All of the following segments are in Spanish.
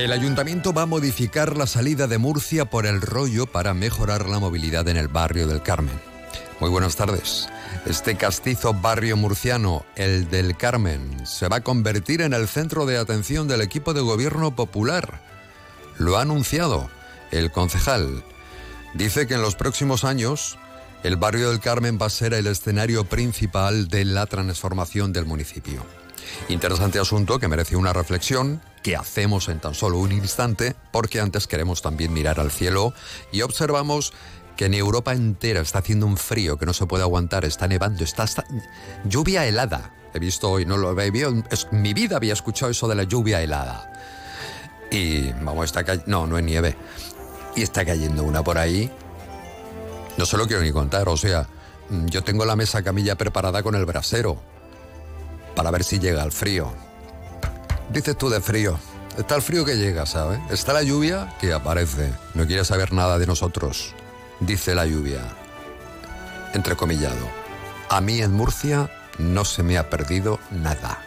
El ayuntamiento va a modificar la salida de Murcia por el rollo para mejorar la movilidad en el barrio del Carmen. Muy buenas tardes. Este castizo barrio murciano, el del Carmen, se va a convertir en el centro de atención del equipo de gobierno popular. Lo ha anunciado el concejal. Dice que en los próximos años el barrio del Carmen va a ser el escenario principal de la transformación del municipio. Interesante asunto que merece una reflexión que hacemos en tan solo un instante porque antes queremos también mirar al cielo y observamos que en Europa entera está haciendo un frío que no se puede aguantar, está nevando, está hasta lluvia helada. He visto hoy, no lo había es, mi vida había escuchado eso de la lluvia helada. Y vamos, está cayendo, no, no es nieve. Y está cayendo una por ahí. No se lo quiero ni contar, o sea, yo tengo la mesa camilla preparada con el brasero para ver si llega el frío. Dices tú de frío. Está el frío que llega, ¿sabes? Está la lluvia que aparece. No quiere saber nada de nosotros dice la lluvia, entrecomillado. A mí en Murcia no se me ha perdido nada.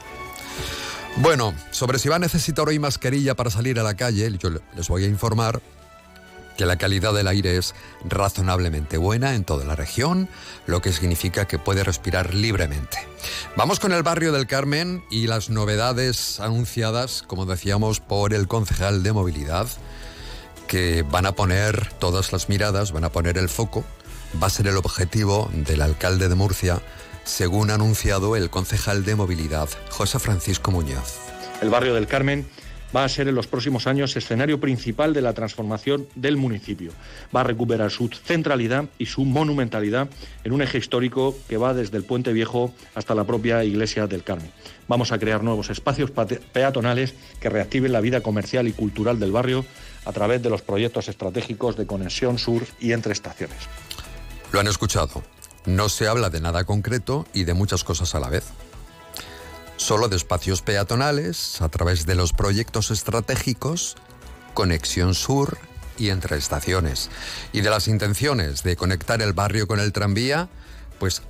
Bueno, sobre si va a necesitar hoy mascarilla para salir a la calle, yo les voy a informar que la calidad del aire es razonablemente buena en toda la región, lo que significa que puede respirar libremente. Vamos con el barrio del Carmen y las novedades anunciadas, como decíamos, por el concejal de movilidad, que van a poner todas las miradas, van a poner el foco, va a ser el objetivo del alcalde de Murcia, según ha anunciado el concejal de movilidad, José Francisco Muñoz. El barrio del Carmen va a ser en los próximos años escenario principal de la transformación del municipio. Va a recuperar su centralidad y su monumentalidad en un eje histórico que va desde el Puente Viejo hasta la propia iglesia del Carmen. Vamos a crear nuevos espacios peatonales que reactiven la vida comercial y cultural del barrio a través de los proyectos estratégicos de conexión sur y entre estaciones. Lo han escuchado. No se habla de nada concreto y de muchas cosas a la vez. Solo de espacios peatonales a través de los proyectos estratégicos, conexión sur y entre estaciones. Y de las intenciones de conectar el barrio con el tranvía, pues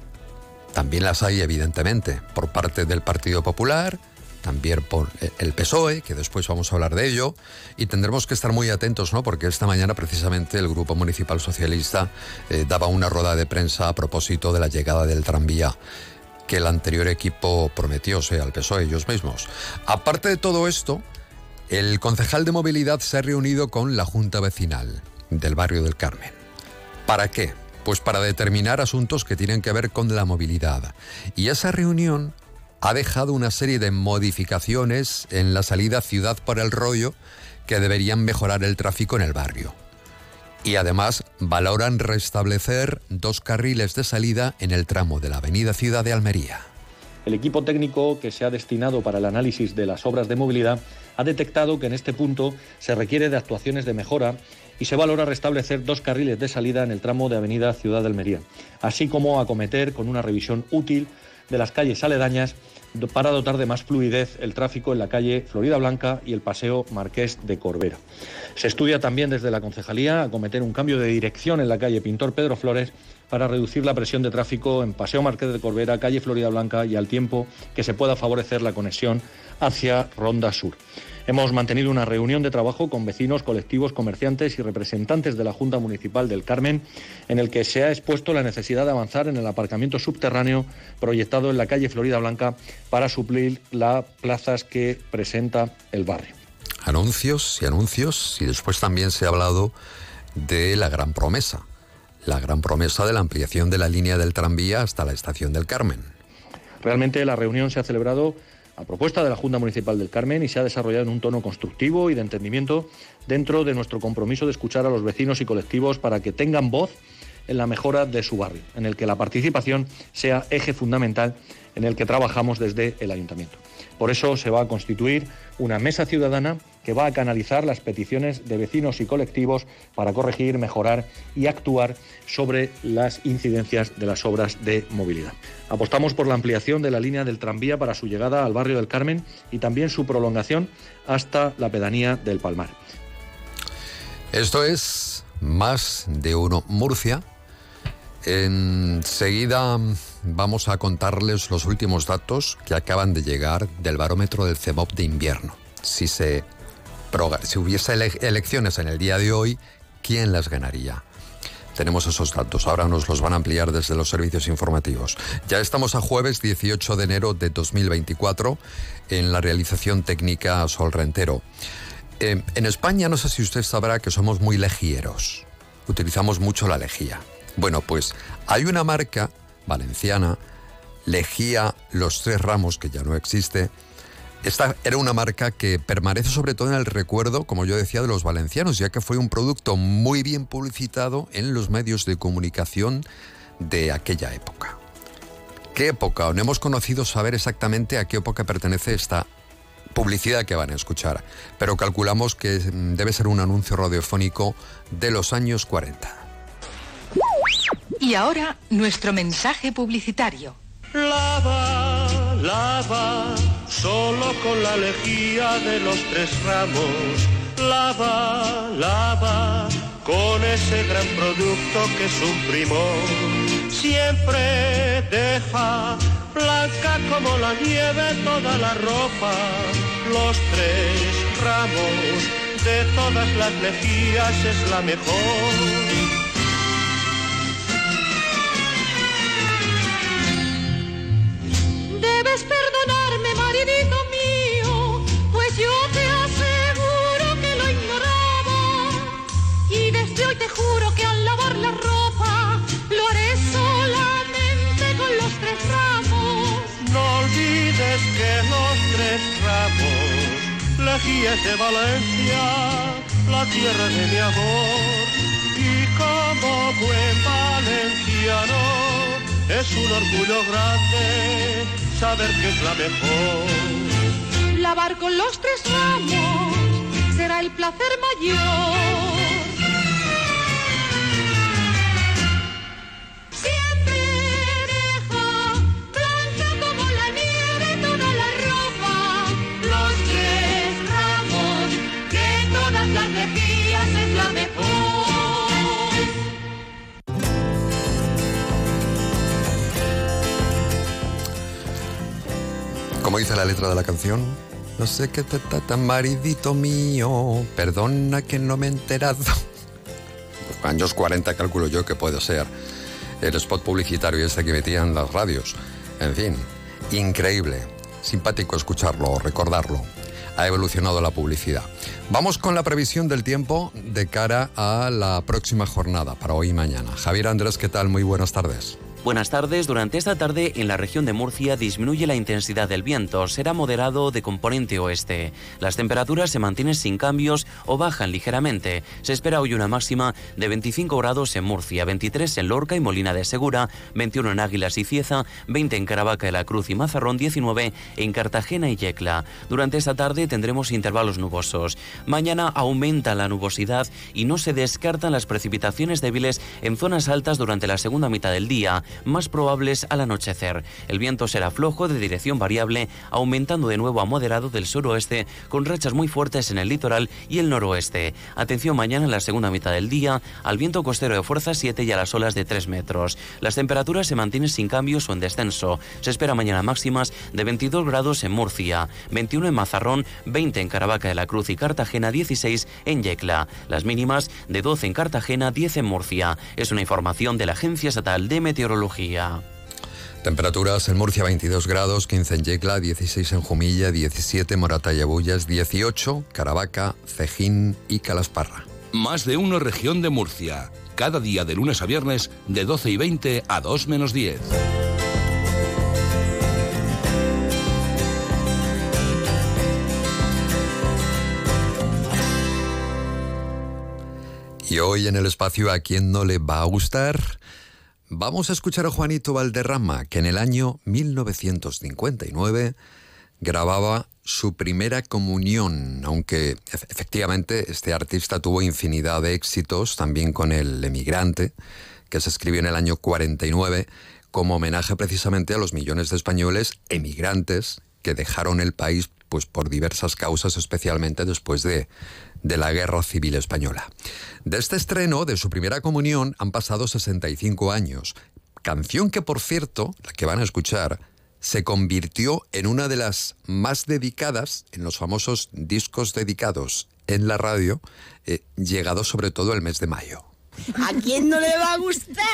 también las hay evidentemente por parte del Partido Popular, también por el PSOE, que después vamos a hablar de ello, y tendremos que estar muy atentos, ¿no? Porque esta mañana precisamente el Grupo Municipal Socialista eh, daba una rueda de prensa a propósito de la llegada del tranvía que el anterior equipo prometió, o sea, el PSOE ellos mismos. Aparte de todo esto, el concejal de movilidad se ha reunido con la Junta Vecinal del barrio del Carmen. ¿Para qué? Pues para determinar asuntos que tienen que ver con la movilidad. Y esa reunión ha dejado una serie de modificaciones en la salida Ciudad por el Rollo que deberían mejorar el tráfico en el barrio. Y además valoran restablecer dos carriles de salida en el tramo de la Avenida Ciudad de Almería. El equipo técnico que se ha destinado para el análisis de las obras de movilidad ha detectado que en este punto se requiere de actuaciones de mejora y se valora restablecer dos carriles de salida en el tramo de Avenida Ciudad de Almería, así como acometer con una revisión útil de las calles aledañas para dotar de más fluidez el tráfico en la calle Florida Blanca y el paseo Marqués de Corbera. Se estudia también desde la concejalía acometer un cambio de dirección en la calle Pintor Pedro Flores para reducir la presión de tráfico en Paseo Marqués de Corbera, calle Florida Blanca y al tiempo que se pueda favorecer la conexión hacia Ronda Sur. Hemos mantenido una reunión de trabajo con vecinos, colectivos, comerciantes y representantes de la Junta Municipal del Carmen, en el que se ha expuesto la necesidad de avanzar en el aparcamiento subterráneo proyectado en la calle Florida Blanca para suplir las plazas que presenta el barrio. Anuncios y anuncios, y después también se ha hablado de la gran promesa, la gran promesa de la ampliación de la línea del tranvía hasta la estación del Carmen. Realmente la reunión se ha celebrado a propuesta de la Junta Municipal del Carmen y se ha desarrollado en un tono constructivo y de entendimiento dentro de nuestro compromiso de escuchar a los vecinos y colectivos para que tengan voz en la mejora de su barrio, en el que la participación sea eje fundamental en el que trabajamos desde el ayuntamiento. Por eso se va a constituir una mesa ciudadana que va a canalizar las peticiones de vecinos y colectivos para corregir, mejorar y actuar sobre las incidencias de las obras de movilidad. Apostamos por la ampliación de la línea del tranvía para su llegada al barrio del Carmen y también su prolongación hasta la pedanía del Palmar. Esto es más de uno Murcia. Enseguida vamos a contarles los últimos datos que acaban de llegar del barómetro del CEMOP de invierno. Si, se, si hubiese elecciones en el día de hoy, ¿quién las ganaría? Tenemos esos datos, ahora nos los van a ampliar desde los servicios informativos. Ya estamos a jueves 18 de enero de 2024 en la realización técnica Sol Rentero. Eh, en España no sé si usted sabrá que somos muy legieros, utilizamos mucho la lejía. Bueno, pues hay una marca valenciana, Lejía Los Tres Ramos, que ya no existe. Esta era una marca que permanece sobre todo en el recuerdo, como yo decía, de los valencianos, ya que fue un producto muy bien publicitado en los medios de comunicación de aquella época. ¿Qué época? No hemos conocido saber exactamente a qué época pertenece esta publicidad que van a escuchar, pero calculamos que debe ser un anuncio radiofónico de los años 40. Y ahora nuestro mensaje publicitario. Lava, lava, solo con la lejía de los tres ramos. Lava, lava, con ese gran producto que es un primor. Siempre deja blanca como la nieve toda la ropa. Los tres ramos de todas las lejías es la mejor. Debes perdonarme, maridito mío, pues yo te aseguro que lo ignoraba. Y desde hoy te juro que al lavar la ropa lo haré solamente con los tres ramos. No olvides que los tres ramos, guía de Valencia, la tierra de mi amor. Y como buen valenciano, es un orgullo grande saber es la mejor. Lavar con los tres ramos será el placer mayor. ¿Cómo dice la letra de la canción? No sé qué te trata, maridito mío. Perdona que no me he enterado. Años 40 calculo yo que puede ser el spot publicitario ese que metían las radios. En fin, increíble. Simpático escucharlo, recordarlo. Ha evolucionado la publicidad. Vamos con la previsión del tiempo de cara a la próxima jornada, para hoy y mañana. Javier Andrés, ¿qué tal? Muy buenas tardes. Buenas tardes. Durante esta tarde en la región de Murcia disminuye la intensidad del viento. Será moderado de componente oeste. Las temperaturas se mantienen sin cambios o bajan ligeramente. Se espera hoy una máxima de 25 grados en Murcia, 23 en Lorca y Molina de Segura, 21 en Águilas y Cieza, 20 en Caravaca de la Cruz y Mazarrón, 19 en Cartagena y Yecla. Durante esta tarde tendremos intervalos nubosos. Mañana aumenta la nubosidad y no se descartan las precipitaciones débiles en zonas altas durante la segunda mitad del día más probables al anochecer. El viento será flojo de dirección variable, aumentando de nuevo a moderado del suroeste, con rachas muy fuertes en el litoral y el noroeste. Atención mañana en la segunda mitad del día al viento costero de fuerza 7 y a las olas de 3 metros. Las temperaturas se mantienen sin cambios o en descenso. Se espera mañana máximas de 22 grados en Murcia, 21 en Mazarrón, 20 en Caravaca de la Cruz y Cartagena, 16 en Yecla. Las mínimas de 12 en Cartagena, 10 en Murcia. Es una información de la Agencia Estatal de Meteorología. Temperaturas en Murcia 22 grados, 15 en Yecla, 16 en Jumilla, 17 en Morata y Abullas, 18 Caravaca, Cejín y Calasparra. Más de una región de Murcia, cada día de lunes a viernes de 12 y 20 a 2 menos 10. Y hoy en el espacio a quien no le va a gustar vamos a escuchar a Juanito Valderrama, que en el año 1959 grababa su primera comunión, aunque efe- efectivamente este artista tuvo infinidad de éxitos, también con El emigrante, que se escribió en el año 49 como homenaje precisamente a los millones de españoles emigrantes que dejaron el país pues por diversas causas, especialmente después de, de la Guerra Civil Española. De este estreno, de su primera comunión, han pasado 65 años. Canción que, por cierto, la que van a escuchar, se convirtió en una de las más dedicadas en los famosos discos dedicados en la radio, eh, llegado sobre todo el mes de mayo. ¿A quién no le va a gustar?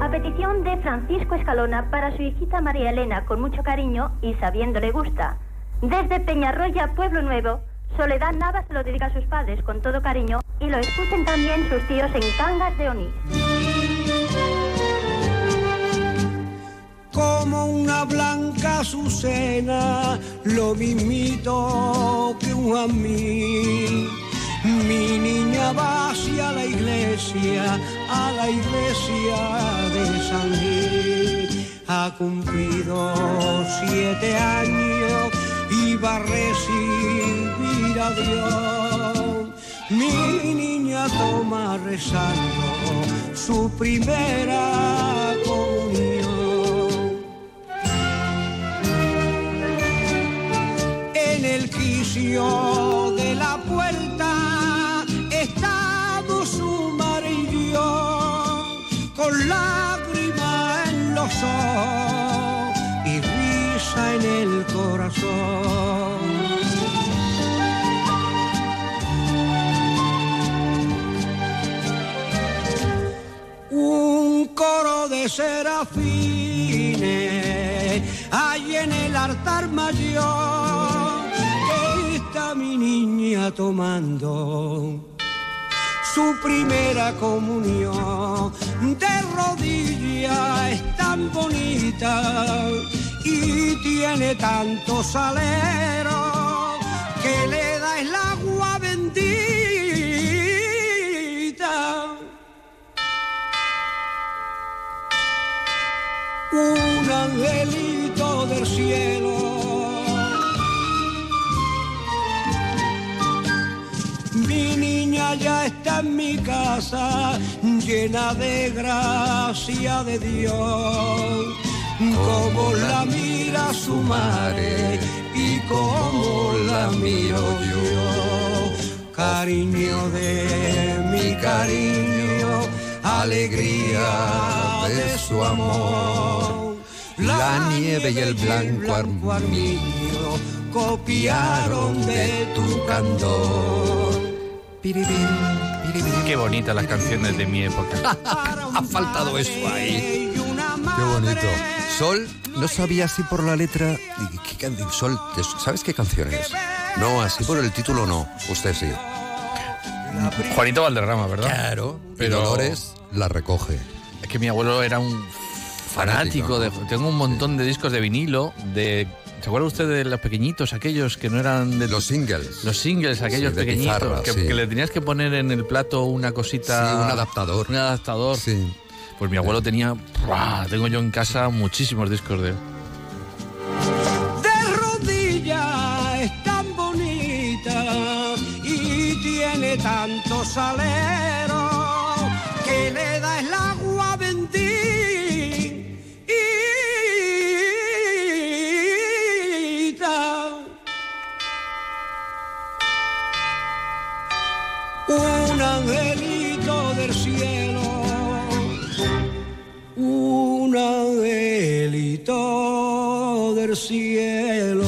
A petición de Francisco Escalona para su hijita María Elena, con mucho cariño y sabiendo le gusta. Desde Peñarroya, Pueblo Nuevo, Soledad Nava se lo dedica a sus padres con todo cariño y lo escuchen también sus tíos en Cangas de Onís. como una blanca azucena, lo mismito que un amí. Mi niña va hacia la iglesia, a la iglesia de San Gil. Ha cumplido siete años y va a recibir a Dios. Mi niña toma rezando su primera comunión. En el quicio y risa en el corazón. un coro de serafines hay en el altar mayor está mi niña tomando su primera comunión de rodillas es tan bonita y tiene tanto salero que le da el agua bendita un angelito del cielo. Ya está en mi casa, llena de gracia de Dios. Como la mira su madre y como la miro yo. Cariño de mi cariño, alegría de su amor. La nieve y el blanco armiño copiaron de tu candor. Qué bonitas las canciones de mi época. ha faltado eso ahí. Qué bonito. Sol, no sabía así por la letra. ¿Qué canción? Sol, ¿te- ¿sabes qué canción es? No, así por el título no. Usted sí. Juanito Valderrama, ¿verdad? Claro. Pero- Pero Dolores la recoge. Es que mi abuelo era un fanático de. Tengo un montón de discos de vinilo, de. ¿Se acuerda usted de los pequeñitos, aquellos que no eran de. Los singles. Los singles, aquellos Sí, de pequeñitos, pizarra, que, sí. que le tenías que poner en el plato una cosita. Sí, un adaptador. Un adaptador. Sí. Pues mi abuelo tenía. ¡buah! Tengo yo en casa muchísimos discos de él. de rodillas es tan bonita y tiene tanto salero que le da el agua angelito del cielo.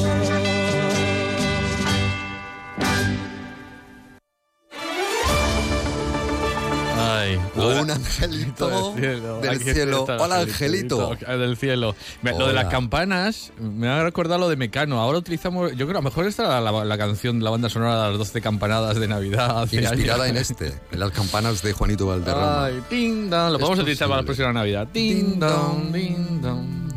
Ay, Un angelito del cielo. está el Hola, angelito. Ah, Del cielo. Lo de las campanas me ha recordado lo de Mecano. Ahora utilizamos, yo creo, a lo mejor esta era la, la canción de la banda sonora de las 12 campanadas de Navidad. Inspirada años. en este, en las campanas de Juanito Valderrama. Ay, ding dong. Lo podemos utilizar para la próxima Navidad. Ding dong, ding dong.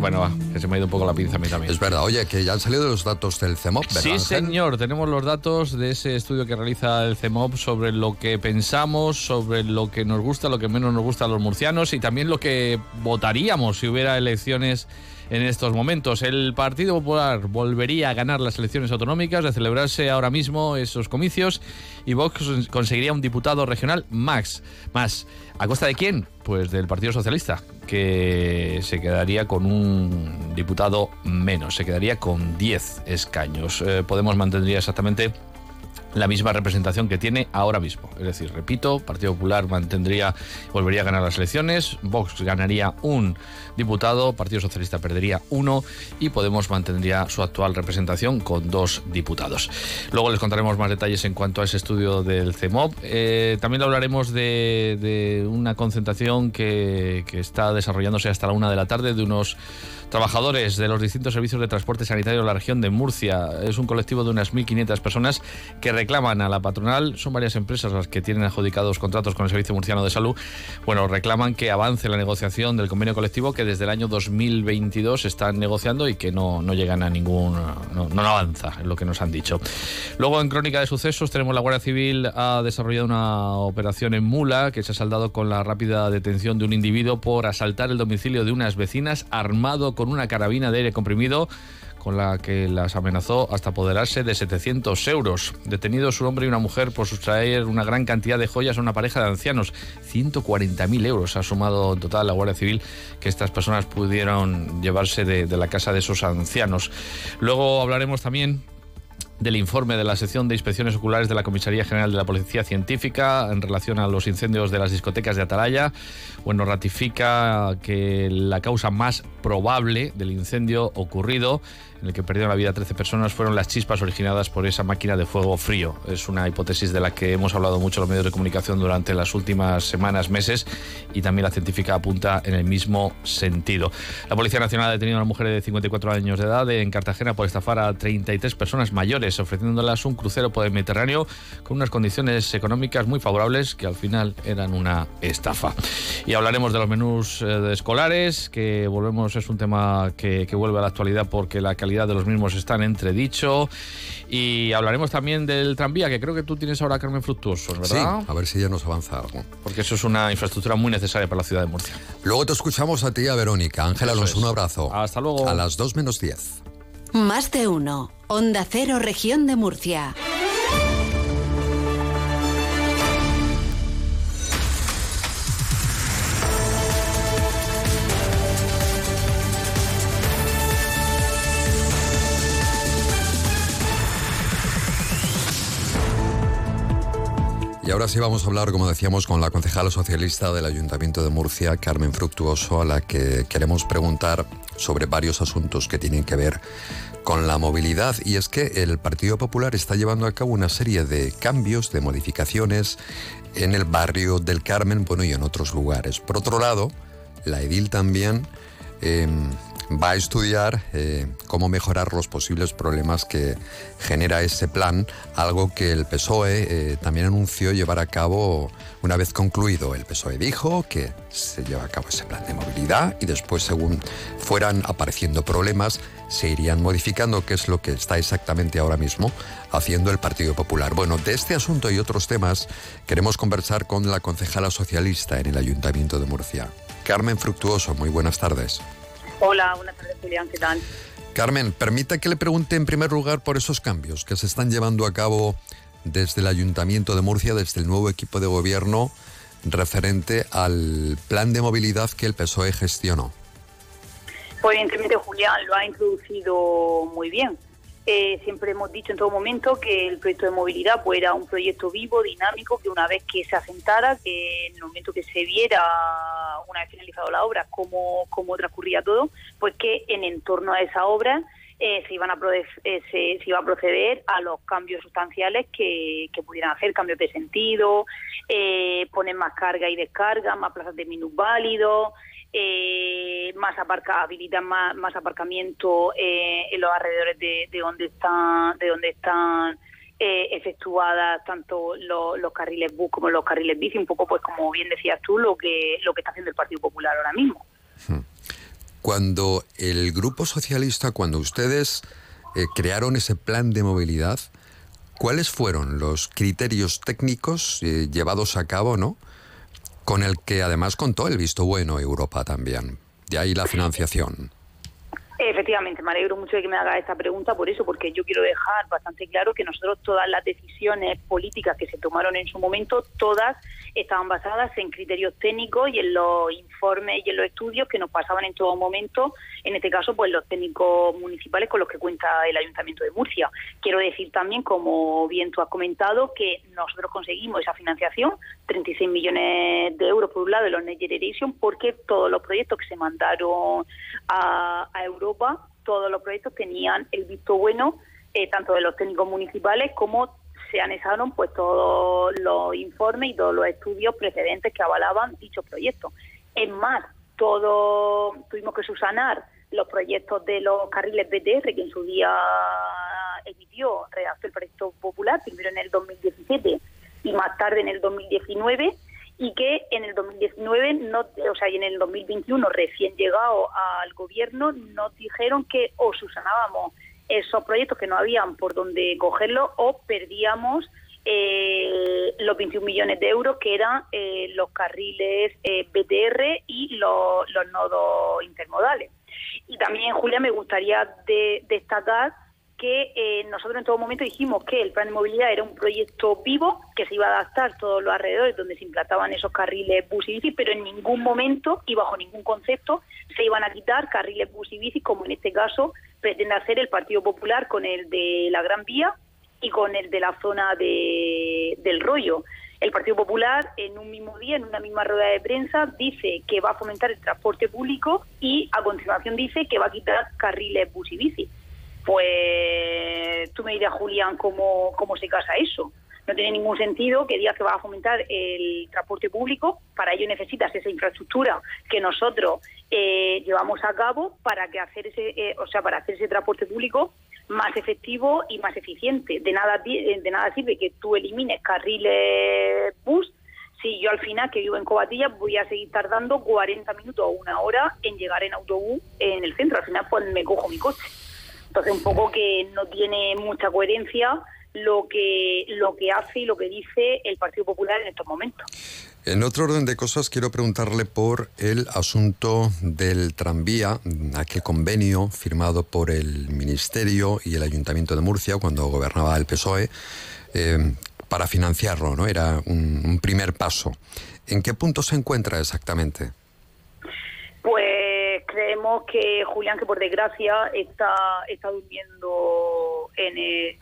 Bueno, va, que se me ha ido un poco la pinza a mí también. Es verdad, oye, que ya han salido los datos del CEMOP, ¿verdad? Sí, Ángel? señor, tenemos los datos de ese estudio que realiza el CEMOP sobre lo que pensamos, sobre lo que nos gusta, lo que menos nos gusta a los murcianos y también lo que votaríamos si hubiera elecciones en estos momentos. El Partido Popular volvería a ganar las elecciones autonómicas, de celebrarse ahora mismo esos comicios, y Vox conseguiría un diputado regional max, más. ¿A costa de quién? Pues del Partido Socialista, que se quedaría con un diputado menos, se quedaría con 10 escaños. Eh, Podemos mantendría exactamente la misma representación que tiene ahora mismo. Es decir, repito, Partido Popular mantendría, volvería a ganar las elecciones, Vox ganaría un diputado, Partido Socialista perdería uno y Podemos mantendría su actual representación con dos diputados. Luego les contaremos más detalles en cuanto a ese estudio del CEMOP. Eh, también hablaremos de, de una concentración que, que está desarrollándose hasta la una de la tarde de unos trabajadores de los distintos servicios de transporte sanitario de la región de Murcia. Es un colectivo de unas 1.500 personas que reclaman a la patronal, son varias empresas las que tienen adjudicados contratos con el Servicio Murciano de Salud, bueno, reclaman que avance la negociación del convenio colectivo que desde el año 2022 están negociando y que no, no llegan a ningún, no, no avanza, es lo que nos han dicho. Luego en Crónica de Sucesos tenemos la Guardia Civil ha desarrollado una operación en Mula que se ha saldado con la rápida detención de un individuo por asaltar el domicilio de unas vecinas armado con una carabina de aire comprimido con la que las amenazó hasta apoderarse de 700 euros. Detenidos un hombre y una mujer por sustraer una gran cantidad de joyas a una pareja de ancianos. 140.000 euros ha sumado en total la Guardia Civil que estas personas pudieron llevarse de, de la casa de esos ancianos. Luego hablaremos también del informe de la sección de inspecciones oculares de la Comisaría General de la Policía Científica en relación a los incendios de las discotecas de Atalaya. Bueno, ratifica que la causa más probable del incendio ocurrido, en el que perdieron la vida 13 personas, fueron las chispas originadas por esa máquina de fuego frío. Es una hipótesis de la que hemos hablado mucho los medios de comunicación durante las últimas semanas, meses, y también la científica apunta en el mismo sentido. La Policía Nacional ha detenido a una mujer de 54 años de edad en Cartagena por estafar a 33 personas mayores, ofreciéndolas un crucero por el Mediterráneo con unas condiciones económicas muy favorables que al final eran una estafa. Y hablaremos de los menús eh, de escolares, que volvemos, es un tema que, que vuelve a la actualidad porque la calidad de los mismos está en entredicho. Y hablaremos también del tranvía, que creo que tú tienes ahora, Carmen Fructuoso, Sí, ¿verdad? a ver si ya nos avanza algo. Porque eso es una infraestructura muy necesaria para la ciudad de Murcia. Luego te escuchamos a ti, a Verónica. Ángel Eso Alonso, es. un abrazo. Hasta luego. A las 2 menos 10. Más de uno. Onda Cero, región de Murcia. Ahora sí vamos a hablar, como decíamos, con la concejala socialista del Ayuntamiento de Murcia, Carmen Fructuoso, a la que queremos preguntar sobre varios asuntos que tienen que ver con la movilidad. Y es que el Partido Popular está llevando a cabo una serie de cambios, de modificaciones en el barrio del Carmen, bueno, y en otros lugares. Por otro lado, la edil también eh, va a estudiar eh, cómo mejorar los posibles problemas que genera ese plan, algo que el PSOE eh, también anunció llevar a cabo una vez concluido. El PSOE dijo que se lleva a cabo ese plan de movilidad y después, según fueran apareciendo problemas, se irían modificando, que es lo que está exactamente ahora mismo haciendo el Partido Popular. Bueno, de este asunto y otros temas queremos conversar con la concejala socialista en el Ayuntamiento de Murcia. Carmen Fructuoso, muy buenas tardes. Hola, buenas tardes, Julián, ¿qué tal? Carmen, permita que le pregunte en primer lugar por esos cambios que se están llevando a cabo desde el Ayuntamiento de Murcia, desde el nuevo equipo de gobierno referente al plan de movilidad que el PSOE gestionó. Pues evidentemente Julián lo ha introducido muy bien. Eh, siempre hemos dicho en todo momento que el proyecto de movilidad pues, era un proyecto vivo, dinámico, que una vez que se asentara, que en el momento que se viera, una vez finalizado la obra, cómo, cómo transcurría todo, pues que en entorno a esa obra eh, se, iban a eh, se, iba a proceder a los cambios sustanciales que, que pudieran hacer, cambios de sentido, eh, poner más carga y descarga, más plazas de minusválidos, eh, más aparca, habilitan más, más aparcamiento eh, en los alrededores de, de donde están, de donde están eh, efectuadas tanto lo- los carriles bus como los carriles bici, un poco pues como bien decías tú lo que lo que está haciendo el Partido Popular ahora mismo. Cuando el Grupo Socialista, cuando ustedes crearon ese plan de movilidad, ¿cuáles fueron los criterios técnicos llevados a cabo, no? Con el que además contó el visto bueno Europa también. De ahí la financiación. Efectivamente, me alegro mucho de que me haga esta pregunta por eso, porque yo quiero dejar bastante claro que nosotros todas las decisiones políticas que se tomaron en su momento, todas estaban basadas en criterios técnicos y en los informes y en los estudios que nos pasaban en todo momento, en este caso, pues los técnicos municipales con los que cuenta el Ayuntamiento de Murcia. Quiero decir también, como bien tú has comentado, que nosotros conseguimos esa financiación, 36 millones de euros por un lado de los Next Generation, porque todos los proyectos que se mandaron a, a Europa todos los proyectos tenían el visto bueno, eh, tanto de los técnicos municipales como se anexaron pues todos los informes y todos los estudios precedentes que avalaban dichos proyectos. Es más, todo tuvimos que subsanar los proyectos de los carriles BTR que en su día emitió, redactó el proyecto popular, primero en el 2017 y más tarde en el 2019 y que en el 2019, no, o sea, y en el 2021, recién llegado al gobierno, nos dijeron que o susanábamos esos proyectos que no habían por donde cogerlo o perdíamos eh, los 21 millones de euros que eran eh, los carriles eh, BTR y los, los nodos intermodales. Y también, Julia, me gustaría destacar que eh, nosotros en todo momento dijimos que el plan de movilidad era un proyecto vivo, que se iba a adaptar todos los alrededores donde se implantaban esos carriles bus y bici, pero en ningún momento y bajo ningún concepto se iban a quitar carriles bus y bici, como en este caso pretende hacer el Partido Popular con el de la Gran Vía y con el de la zona de, del Rollo. El Partido Popular, en un mismo día, en una misma rueda de prensa, dice que va a fomentar el transporte público y a continuación dice que va a quitar carriles bus y bici pues tú me dirás, Julián, cómo, cómo se casa eso. No tiene ningún sentido que digas que va a fomentar el transporte público. Para ello necesitas esa infraestructura que nosotros eh, llevamos a cabo para que hacer ese, eh, o sea, para hacer ese transporte público más efectivo y más eficiente. De nada, de nada sirve que tú elimines carriles bus si yo al final que vivo en Cobatilla voy a seguir tardando 40 minutos o una hora en llegar en autobús en el centro. Al final pues me cojo mi coche. Entonces, un poco que no tiene mucha coherencia lo que, lo que hace y lo que dice el Partido Popular en estos momentos. En otro orden de cosas, quiero preguntarle por el asunto del tranvía, aquel convenio firmado por el Ministerio y el Ayuntamiento de Murcia cuando gobernaba el PSOE eh, para financiarlo, ¿no? Era un primer paso. ¿En qué punto se encuentra exactamente? Creemos que Julián, que por desgracia está, está durmiendo en, el,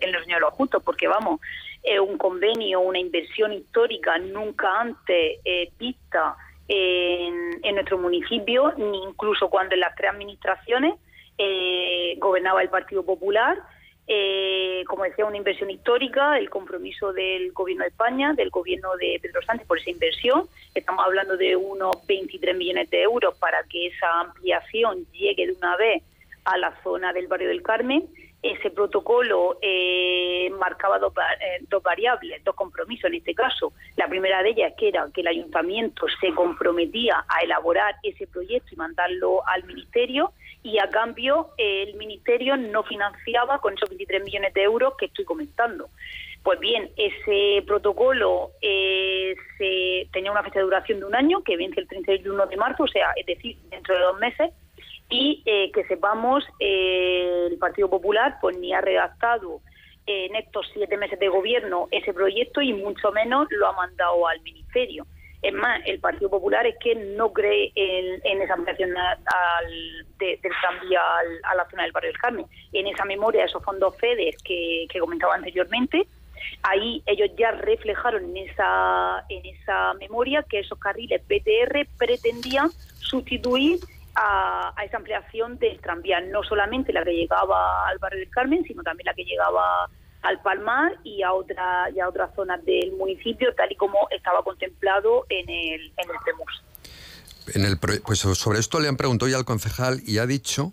en los señores justos, porque vamos, es un convenio, una inversión histórica nunca antes eh, vista en, en, nuestro municipio, ni incluso cuando en las tres administraciones eh, gobernaba el Partido Popular eh, como decía, una inversión histórica, el compromiso del Gobierno de España, del Gobierno de Pedro Sánchez por esa inversión. Estamos hablando de unos 23 millones de euros para que esa ampliación llegue de una vez a la zona del barrio del Carmen. Ese protocolo eh, marcaba dos, eh, dos, variables, dos compromisos en este caso. La primera de ellas que era que el ayuntamiento se comprometía a elaborar ese proyecto y mandarlo al ministerio y a cambio el Ministerio no financiaba con esos 23 millones de euros que estoy comentando. Pues bien, ese protocolo eh, se, tenía una fecha de duración de un año que vence el 31 de marzo, o sea, es decir, dentro de dos meses, y eh, que sepamos, eh, el Partido Popular pues ni ha redactado en estos siete meses de gobierno ese proyecto y mucho menos lo ha mandado al Ministerio. Es más, el Partido Popular es que no cree en, esa ampliación al, del tranvía a la zona del barrio del Carmen. En esa memoria, esos fondos FEDES que, comentaba anteriormente, ahí ellos ya reflejaron en esa, en esa memoria que esos carriles BTR pretendían sustituir a, a, esa ampliación del tranvía, no solamente la que llegaba al barrio del Carmen, sino también la que llegaba al Palmar y a otra y a otras zonas del municipio, tal y como estaba contemplado en el, en el PEMUS. En el, pues sobre esto le han preguntado ya al concejal y ha dicho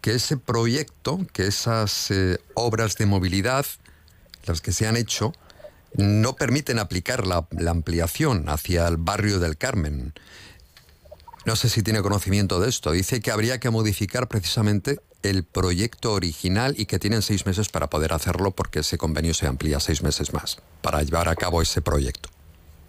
que ese proyecto, que esas eh, obras de movilidad, las que se han hecho, no permiten aplicar la, la ampliación hacia el barrio del Carmen. No sé si tiene conocimiento de esto. Dice que habría que modificar precisamente el proyecto original y que tienen seis meses para poder hacerlo porque ese convenio se amplía seis meses más para llevar a cabo ese proyecto.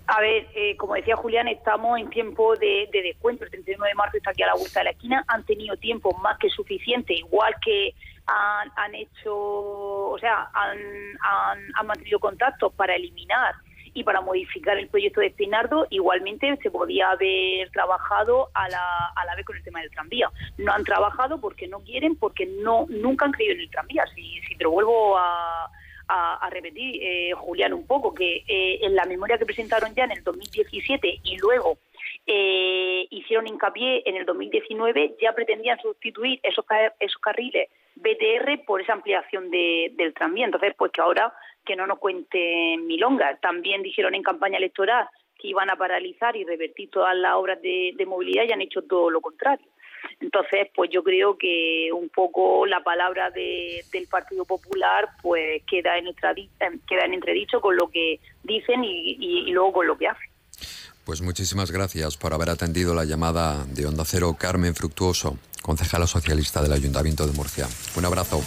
A ver, eh, como decía Julián, estamos en tiempo de, de descuento. El 31 de marzo está aquí a la vuelta de la esquina. Han tenido tiempo más que suficiente, igual que han, han hecho, o sea, han, han, han mantenido contactos para eliminar y para modificar el proyecto de Espinardo, igualmente se podía haber trabajado a la, a la vez con el tema del tranvía. No han trabajado porque no quieren, porque no nunca han creído en el tranvía. Si, si te lo vuelvo a, a, repetir, eh, Julián, un poco, que eh, en la memoria que presentaron ya en el 2017 y luego eh, hicieron hincapié en el 2019, ya pretendían sustituir esos, esos carriles BTR por esa ampliación de, del tranvía. Entonces, pues que ahora que no nos cuenten milongas. También dijeron en campaña electoral que iban a paralizar y revertir todas las obras de, movilidad y han hecho todo lo contrario. Entonces, pues yo creo que un poco la palabra de- del Partido Popular pues queda en, queda en entredicho con lo que dicen y- y luego con lo que hacen. Pues muchísimas gracias por haber atendido la llamada de Onda Cero Carmen Fructuoso, concejala socialista del Ayuntamiento de Murcia. Un abrazo.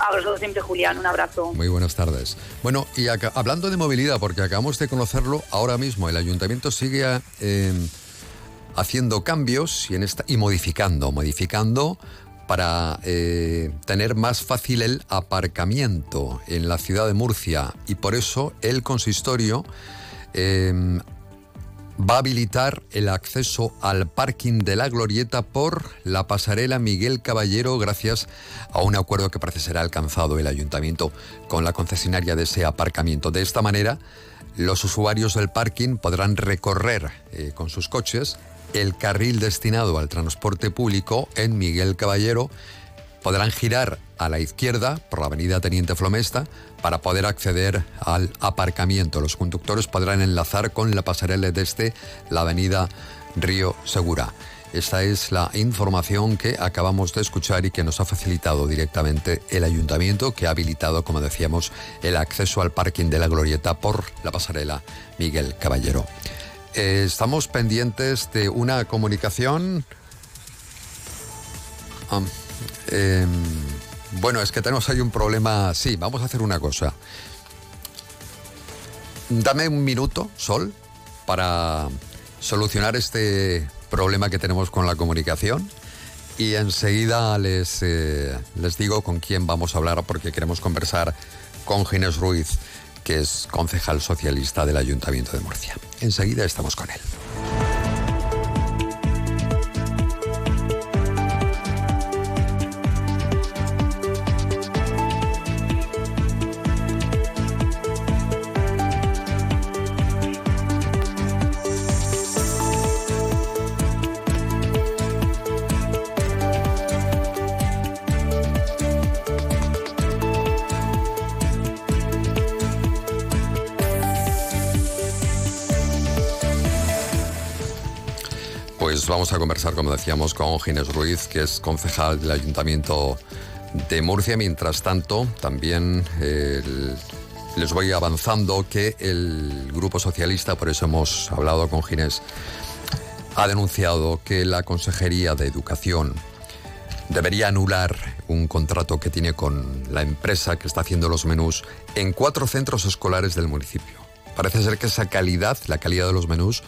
A siempre, Julián, un abrazo. Muy buenas tardes. Bueno, y hablando de movilidad, porque acabamos de conocerlo ahora mismo, el ayuntamiento sigue eh, haciendo cambios y, modificando, modificando para eh, tener más fácil el aparcamiento en la ciudad de Murcia y por eso el consistorio eh, va a habilitar el acceso al parking de la Glorieta por la pasarela Miguel Caballero gracias a un acuerdo que parece será alcanzado el ayuntamiento con la concesionaria de ese aparcamiento. De esta manera, los usuarios del parking podrán recorrer eh, con sus coches el carril destinado al transporte público en Miguel Caballero podrán girar a la izquierda por la avenida Teniente Flomesta para poder acceder al aparcamiento. Los conductores podrán enlazar con la pasarela desde la avenida Río Segura. Esta es la información que acabamos de escuchar y que nos ha facilitado directamente el ayuntamiento, que ha habilitado, como decíamos, el acceso al parking de la Glorieta por la pasarela Miguel Caballero. Eh, estamos pendientes de una comunicación. Ah, eh, bueno, es que tenemos ahí un problema. Sí, vamos a hacer una cosa. Dame un minuto, Sol, para solucionar este problema que tenemos con la comunicación. Y enseguida les, eh, les digo con quién vamos a hablar porque queremos conversar con Ginés Ruiz, que es concejal socialista del Ayuntamiento de Murcia. Enseguida estamos con él. Vamos a conversar, como decíamos, con Ginés Ruiz, que es concejal del Ayuntamiento de Murcia. Mientras tanto, también eh, el- les voy avanzando que el Grupo Socialista, por eso hemos hablado con Ginés, ha denunciado que la Consejería de Educación debería anular un contrato que tiene con la empresa que está haciendo los menús en cuatro centros escolares del municipio. Parece ser que esa calidad, la calidad de los menús,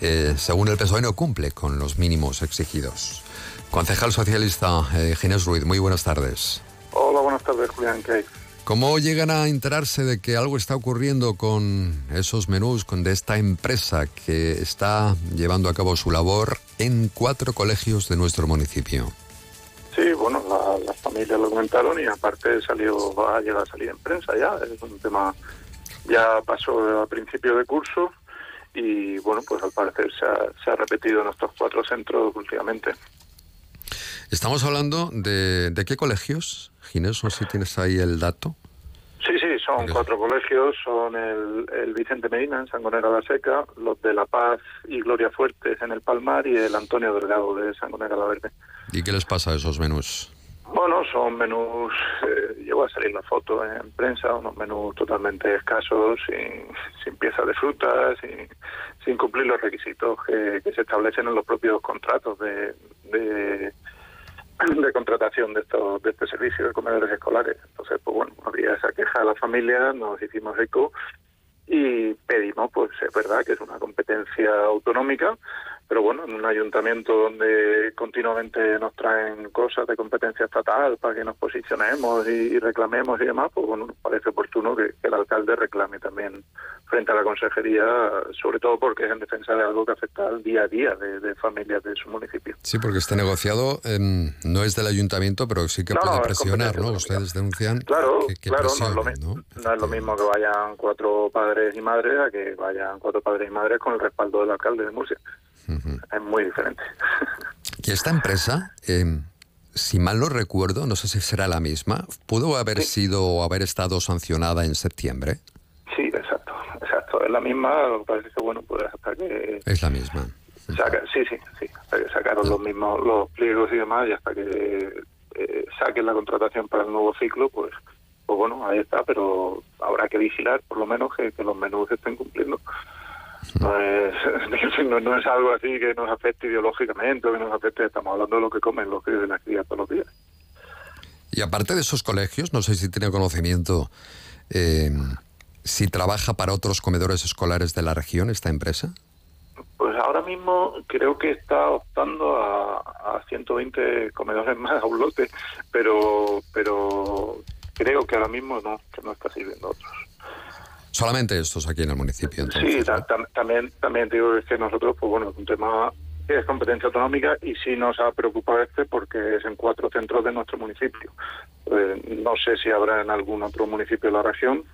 eh, según el PSOE, no cumple con los mínimos exigidos. Concejal socialista eh, Ginés Ruiz, muy buenas tardes. Hola, buenas tardes, Julián. ¿Qué hay? ¿Cómo llegan a enterarse de que algo está ocurriendo con esos menús, con de esta empresa que está llevando a cabo su labor en cuatro colegios de nuestro municipio? Sí, bueno, la- las familias lo comentaron y aparte salió, va a llegar a salir en prensa ya. Es un tema, ya pasó a principio de curso y bueno, pues al parecer se ha, se ha repetido en estos cuatro centros últimamente. Estamos hablando de, de qué colegios, Ginés, no sé si tienes ahí el dato. Sí, sí, son cuatro colegios, son el, el Vicente Medina en Sangonera la Seca, los de La Paz y Gloria Fuertes en el Palmar y el Antonio Delgado de Sangonera la Verde. ¿Y qué les pasa a esos menús? Bueno, son menús, eh, llegó a salir la foto en prensa, unos menús totalmente escasos, sin, sin piezas de fruta, sin, sin cumplir los requisitos que, se establecen en los propios contratos de, de, de contratación de estos de este servicio de comedores escolares. Entonces, pues bueno, había esa queja de la familia, nos hicimos eco y pedimos, pues es verdad que es una competencia autonómica, pero bueno, en un ayuntamiento donde continuamente nos traen cosas de competencia estatal para que nos posicionemos y, reclamemos y demás, pues bueno, nos parece oportuno que, que el alcalde reclame también frente a la consejería, sobre todo porque es en defensa de algo que afecta al día a día de, de familias de su municipio. Sí, porque este negociado em, no es del ayuntamiento, pero sí que No, puede no, es presionar, ¿no? Ustedes denuncian Claro, que, que claro, no es, presione, lo mi- no es lo mismo que vayan cuatro padres y madres a que vayan cuatro padres y madres con el respaldo del alcalde de Murcia. Es muy diferente. Y esta empresa, em, si mal no recuerdo, no sé si será la misma, pudo haber sido o haber estado sancionada en septiembre. Sí, exacto, exacto. Es la misma, lo que pasa es que, bueno, pues hasta que Es la misma. saca, sí, sí, sí, hasta que sacaron los mismos, los pliegos y demás, y hasta que eh, saquen la contratación para el nuevo ciclo, pues, pues bueno, ahí está, pero habrá que vigilar, por lo menos, que, que los menús se estén cumpliendo. No es, no, no es algo así que nos afecte ideológicamente o que nos afecte, estamos hablando de lo que comen los críos de las crías todos los días. Y aparte de esos colegios, no sé si tiene conocimiento em, si trabaja para otros comedores escolares de la región esta empresa. Pues ahora mismo creo que está optando a, a 120 comedores más a un lote, pero, pero creo que ahora mismo no, que no está sirviendo a otros. Solamente estos aquí en el municipio. entonces. Sí, ta- tam- también, también digo que nosotros, pues bueno, es un tema que es competencia autonómica y sí nos ha preocupado este porque es en cuatro centros de nuestro municipio. Eh, no sé si habrá en algún otro municipio de la región.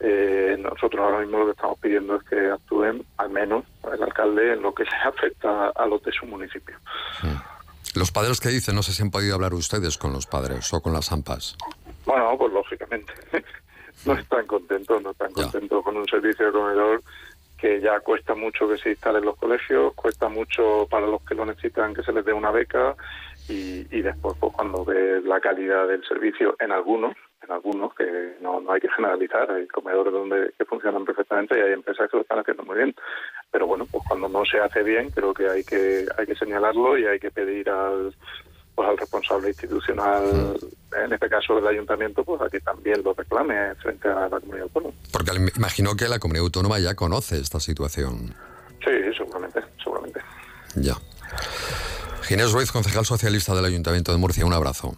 Eh, nosotros ahora mismo lo que estamos pidiendo es que actúen, al menos el alcalde, en lo que se afecta a los de su municipio. Los padres que dicen, no sé si han podido hablar ustedes con los padres o con las AMPAs. Bueno, pues lógicamente no están contentos, no están contentos con un servicio de comedor que ya cuesta mucho que se instale en los colegios, cuesta mucho para los que lo necesitan que se les dé una beca y, y después pues cuando ves la calidad del servicio en algunos, en algunos que no, no hay que generalizar, hay comedores donde que funcionan perfectamente y hay empresas que lo están haciendo muy bien, pero bueno, pues cuando no se hace bien creo que hay que hay que señalarlo y hay que pedir al pues al responsable institucional, en este caso el ayuntamiento, pues a que también lo reclame frente a la comunidad autónoma. Porque imagino que la comunidad autónoma ya conoce esta situación. Sí, seguramente, seguramente. Ya. Ginés Ruiz, concejal socialista del Ayuntamiento de Murcia, un abrazo.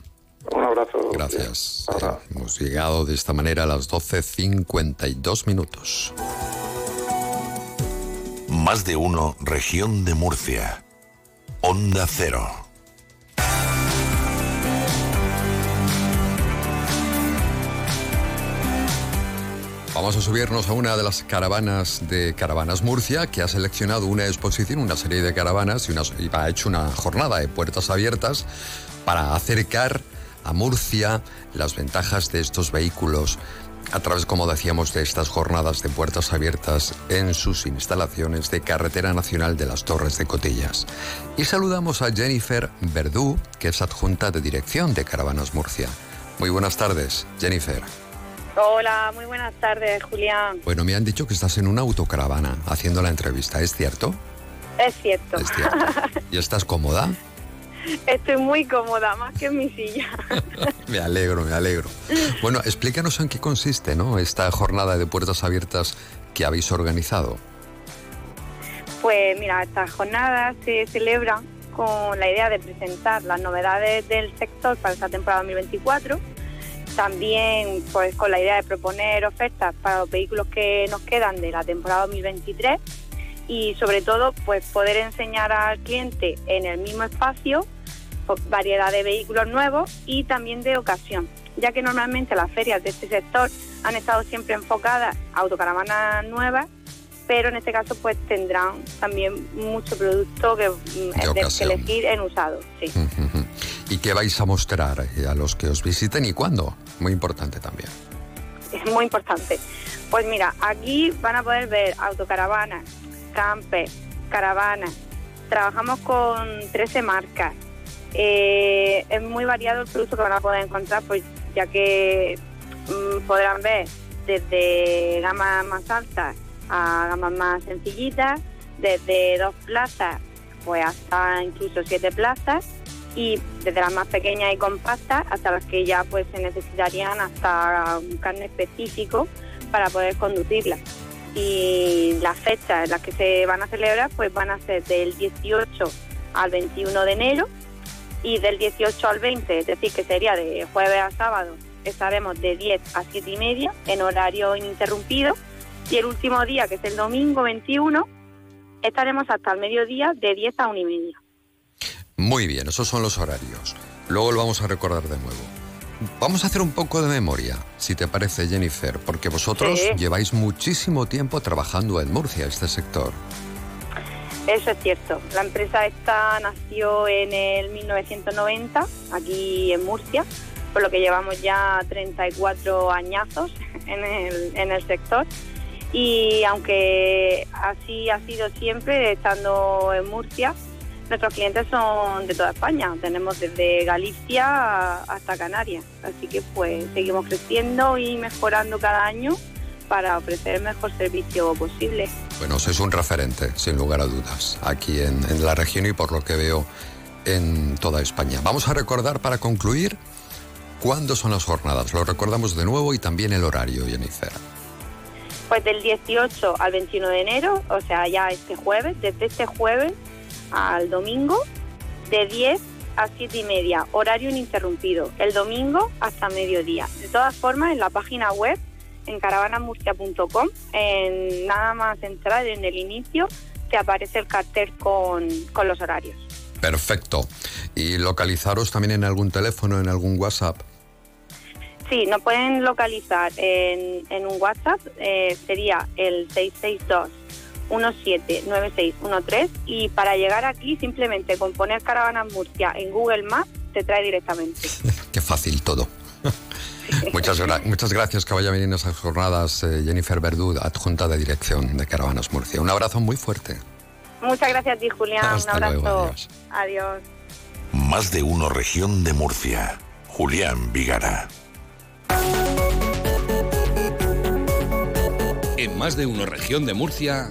Un abrazo. Gracias. Eh, hemos llegado de esta manera a las 12.52 minutos. Más de uno, región de Murcia. Onda Cero. Vamos a subirnos a una de las caravanas de Caravanas Murcia, que ha seleccionado una exposición, una serie de caravanas y, ha hecho una jornada de puertas abiertas para acercar a Murcia las ventajas de estos vehículos a través, como decíamos, de estas jornadas de puertas abiertas en sus instalaciones de Carretera Nacional de las Torres de Cotillas. Y saludamos a Jennifer Verdú, que es adjunta de dirección de Caravanas Murcia. Muy buenas tardes, Jennifer. Hola, muy buenas tardes, Julián. Bueno, me han dicho que estás en una autocaravana haciendo la entrevista, ¿es cierto? Es cierto. ¿Y estás cómoda? Estoy muy cómoda, más que en mi silla. Me alegro, me alegro. Bueno, explícanos en qué consiste, ¿no? Esta jornada de puertas abiertas que habéis organizado. Pues mira, estas jornadas se celebran con la idea de presentar las novedades del sector para esta temporada 2024. También pues con la idea de proponer ofertas para los vehículos que nos quedan de la temporada 2023 y sobre todo pues poder enseñar al cliente en el mismo espacio pues, variedad de vehículos nuevos y también de ocasión, ya que normalmente las ferias de este sector han estado siempre enfocadas a autocaravanas nuevas, pero en este caso pues tendrán también mucho producto que, mm, que elegir en usado. Sí. ¿Y qué vais a mostrar eh, a los que os visiten y cuándo? Muy importante también. es muy importante. Pues mira, aquí van a poder ver autocaravanas, camper, caravanas. Trabajamos con 13 marcas. Eh, es muy variado el producto que van a poder encontrar, pues ya que mm, podrán ver desde gamas más altas a gamas más sencillitas, desde dos plazas pues hasta incluso siete plazas y desde las más pequeñas y compactas hasta las que ya pues se necesitarían hasta un carne específico para poder conducirlas. Y las fechas en las que se van a celebrar pues van a ser del 18 al 21 de enero y del 18 al 20, es decir, que sería de jueves a sábado, estaremos de 10 a 7 y media en horario ininterrumpido y el último día, que es el domingo 21, estaremos hasta el mediodía de 10 a 1 y media. Muy bien, esos son los horarios. Luego lo vamos a recordar de nuevo. Vamos a hacer un poco de memoria, si te parece, Jennifer, porque vosotros Sí. lleváis muchísimo tiempo trabajando en Murcia, este sector. Eso es cierto. La empresa esta nació en el 1990, aquí en Murcia, por lo que llevamos ya 34 añazos en el, en el sector. Y aunque así ha sido siempre, estando en Murcia, nuestros clientes son de toda España. Tenemos desde Galicia hasta Canarias. Así que pues seguimos creciendo y mejorando cada año para ofrecer el mejor servicio posible. Bueno, sois un referente, sin lugar a dudas, aquí en, la región y por lo que veo en toda España. Vamos a recordar para concluir cuándo son las jornadas. Lo recordamos de nuevo y también el horario, Jennifer. Pues del 18 al 21 de enero, o sea, ya este jueves, desde este jueves al domingo, de 10 a 7 y media, horario ininterrumpido. El domingo hasta mediodía. De todas formas, en la página web, en caravanamurcia.com, en nada más entrar en el inicio, te aparece el cartel con, con los horarios. Perfecto. Y localizaros también en algún teléfono, en algún WhatsApp. Sí, nos pueden localizar en, en un WhatsApp, eh, sería el 662 179613 y para llegar aquí simplemente con poner Caravanas Murcia en Google Maps te trae directamente. Qué fácil todo. muchas, gra- muchas gracias que vaya a venir en esas jornadas eh, Jennifer Verdú, adjunta de dirección de Caravanas Murcia. Un abrazo muy fuerte. Muchas gracias a ti, Julián. Hasta Un abrazo. luego, adiós. adiós. Más de uno región de Murcia. Julián Vigara. En más de uno región de Murcia,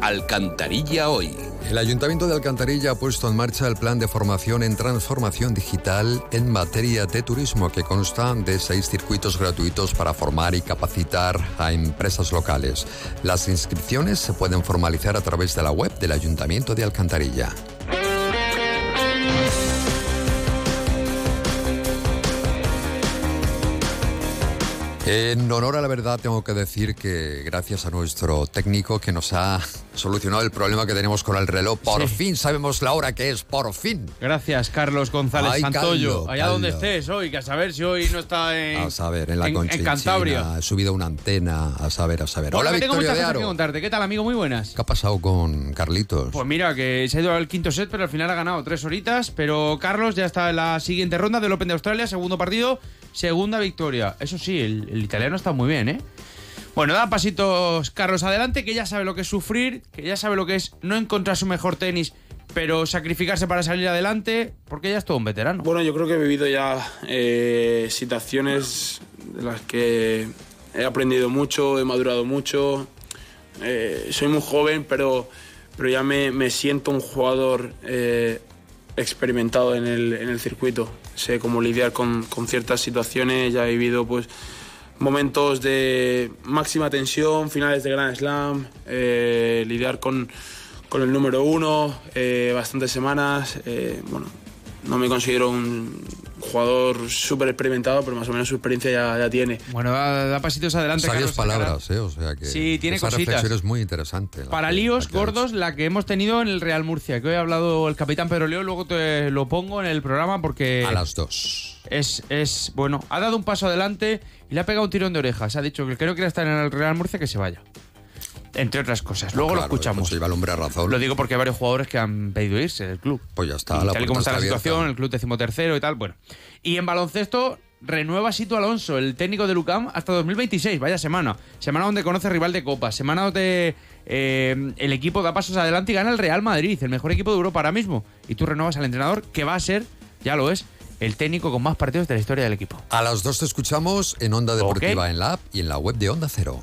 Alcantarilla hoy. El Ayuntamiento de Alcantarilla ha puesto en marcha el plan de formación en transformación digital en materia de turismo que consta de seis circuitos gratuitos para formar y capacitar a empresas locales. Las inscripciones se pueden formalizar a través de la web del Ayuntamiento de Alcantarilla. En honor a la verdad tengo que decir que gracias a nuestro técnico que nos ha solucionado el problema que tenemos con el reloj, por Sí. fin sabemos la hora que es, por fin. Gracias, Carlos González Ay, Santoyo. Allá donde estés hoy, que a saber si hoy no está en, A saber, en la en, en Cantabria. he subido una antena, a saber, a saber. Bueno, Hola, que tengo Victoria muchas de cosas que Aro. contarte. ¿Qué tal, amigo? Muy buenas. ¿Qué ha pasado con Carlitos? Pues mira, que se ha ido al quinto set, pero al final ha ganado tres horitas. Pero Carlos ya está en la siguiente ronda del Open de Australia, segundo partido, segunda victoria. Eso sí, el, el italiano está muy bien, ¿eh? Bueno, da pasitos Carlos adelante, que ya sabe lo que es sufrir, que ya sabe lo que es no encontrar su mejor tenis, pero sacrificarse para salir adelante, porque ya es todo un veterano. Bueno, yo creo que he vivido ya eh, situaciones de las que he aprendido mucho, he madurado mucho. Eh, soy muy joven, pero, pero ya me, me siento un jugador eh, experimentado en el, en el circuito. Sé cómo lidiar con, con ciertas situaciones, ya he vivido pues momentos de máxima tensión, finales de Grand Slam, eh, lidiar con, con el número uno, eh, bastantes semanas. eh, bueno, no me considero un jugador súper experimentado, pero más o menos su experiencia ya, ya tiene. Bueno, da, da pasitos adelante, Sabias Carlos. palabras, ¿eh? O sea que Sí, tiene esa cositas. reflexión es muy interesante. Para que- líos gordos, la que hemos tenido en el Real Murcia, que hoy ha hablado el capitán Pedro Leo, luego te lo pongo en el programa porque... A las dos. Es, es, bueno, ha dado un paso adelante y le ha pegado un tirón de orejas. Ha dicho que creo que quiere estar en el Real Murcia, que se vaya. Entre otras cosas. Luego lo escuchamos. pues lleva el hombre a razón. Lo digo porque hay varios jugadores que han pedido irse del club. Pues ya está, Y la tal y como está la abierta. situación, el club decimotercero y tal, bueno. Y en baloncesto, renueva Sito Alonso, el técnico de Lucam, hasta 2026. Vaya semana. Semana donde conoce rival de Copa. Semana donde eh, el equipo da pasos adelante y gana el Real Madrid, el mejor equipo de Europa ahora mismo. Y tú renovas al entrenador que va a ser, ya lo es, el técnico con más partidos de la historia del equipo. A las dos te escuchamos en Onda Deportiva, en la app y en la web de Onda Cero.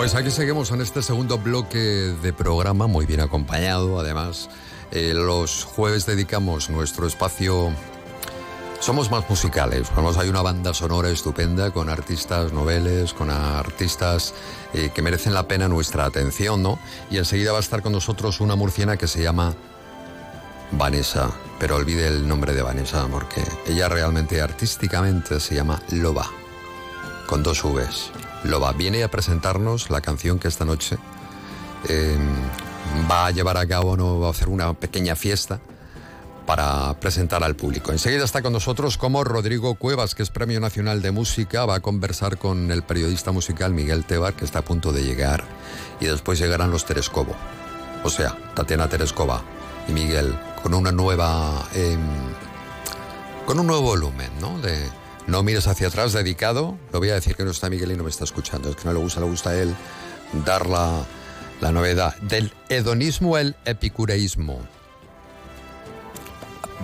Pues aquí seguimos en este segundo bloque de programa, muy bien acompañado además. Eh, los jueves dedicamos nuestro espacio... Somos más musicales, vamos, hay una banda sonora estupenda con artistas noveles, con artistas eh, que merecen la pena nuestra atención, ¿no? Y enseguida va a estar con nosotros una murciana que se llama Vanessa, pero olvide el nombre de Vanessa porque ella realmente artísticamente se llama Loba, con dos Vs. Loba viene a presentarnos la canción que esta noche eh, va a llevar a cabo, no va a hacer una pequeña fiesta para presentar al público. Enseguida está con nosotros como Rodrigo Cuevas, que es Premio Nacional de Música, va a conversar con el periodista musical Miguel Tebar, que está a punto de llegar, y después llegarán los Terescobo, o sea, Tatiana Terescova y Miguel, con una nueva... eh, con un nuevo volumen, ¿no? De, no mires hacia atrás, dedicado. Lo voy a decir que no está Miguel y no me está escuchando. Es que no le gusta, le gusta a él dar la, novedad. Del hedonismo al epicureísmo.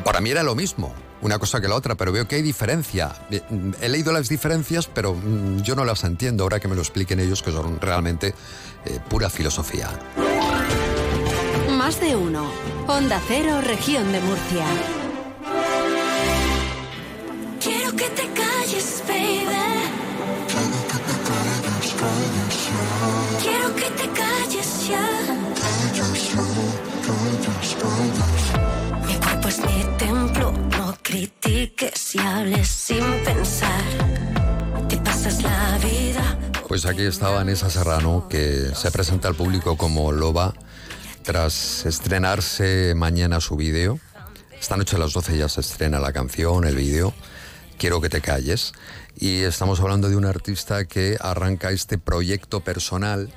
Para mí era lo mismo, una cosa que la otra, pero veo que hay diferencia. Eh, He leído las diferencias, pero mm, yo no las entiendo. Ahora que me lo expliquen ellos, que son realmente eh, pura filosofía. Más de uno. Onda Cero, región de Murcia. Pues aquí está Vanessa Serrano, que se presenta al público como Loba, tras estrenarse mañana su vídeo. Esta noche a las 12 ya se estrena la canción, el vídeo. Quiero que te calles. Y estamos hablando de un artista que arranca este proyecto personal.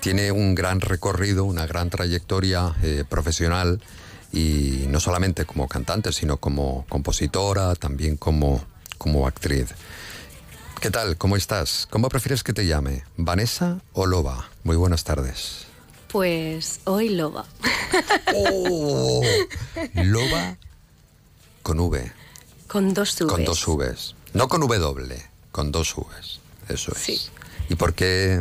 Tiene un gran recorrido, una gran trayectoria eh, profesional y no solamente como cantante, sino como compositora, también como, como actriz. ¿Qué tal? ¿Cómo estás? ¿Cómo prefieres que te llame? ¿Vanessa o Loba? Muy buenas tardes. Pues hoy loba. Oh, Loba con V. Con dos Vs. Con dos Vs. No con W, con dos Vs. Eso es. ¿Y por qué?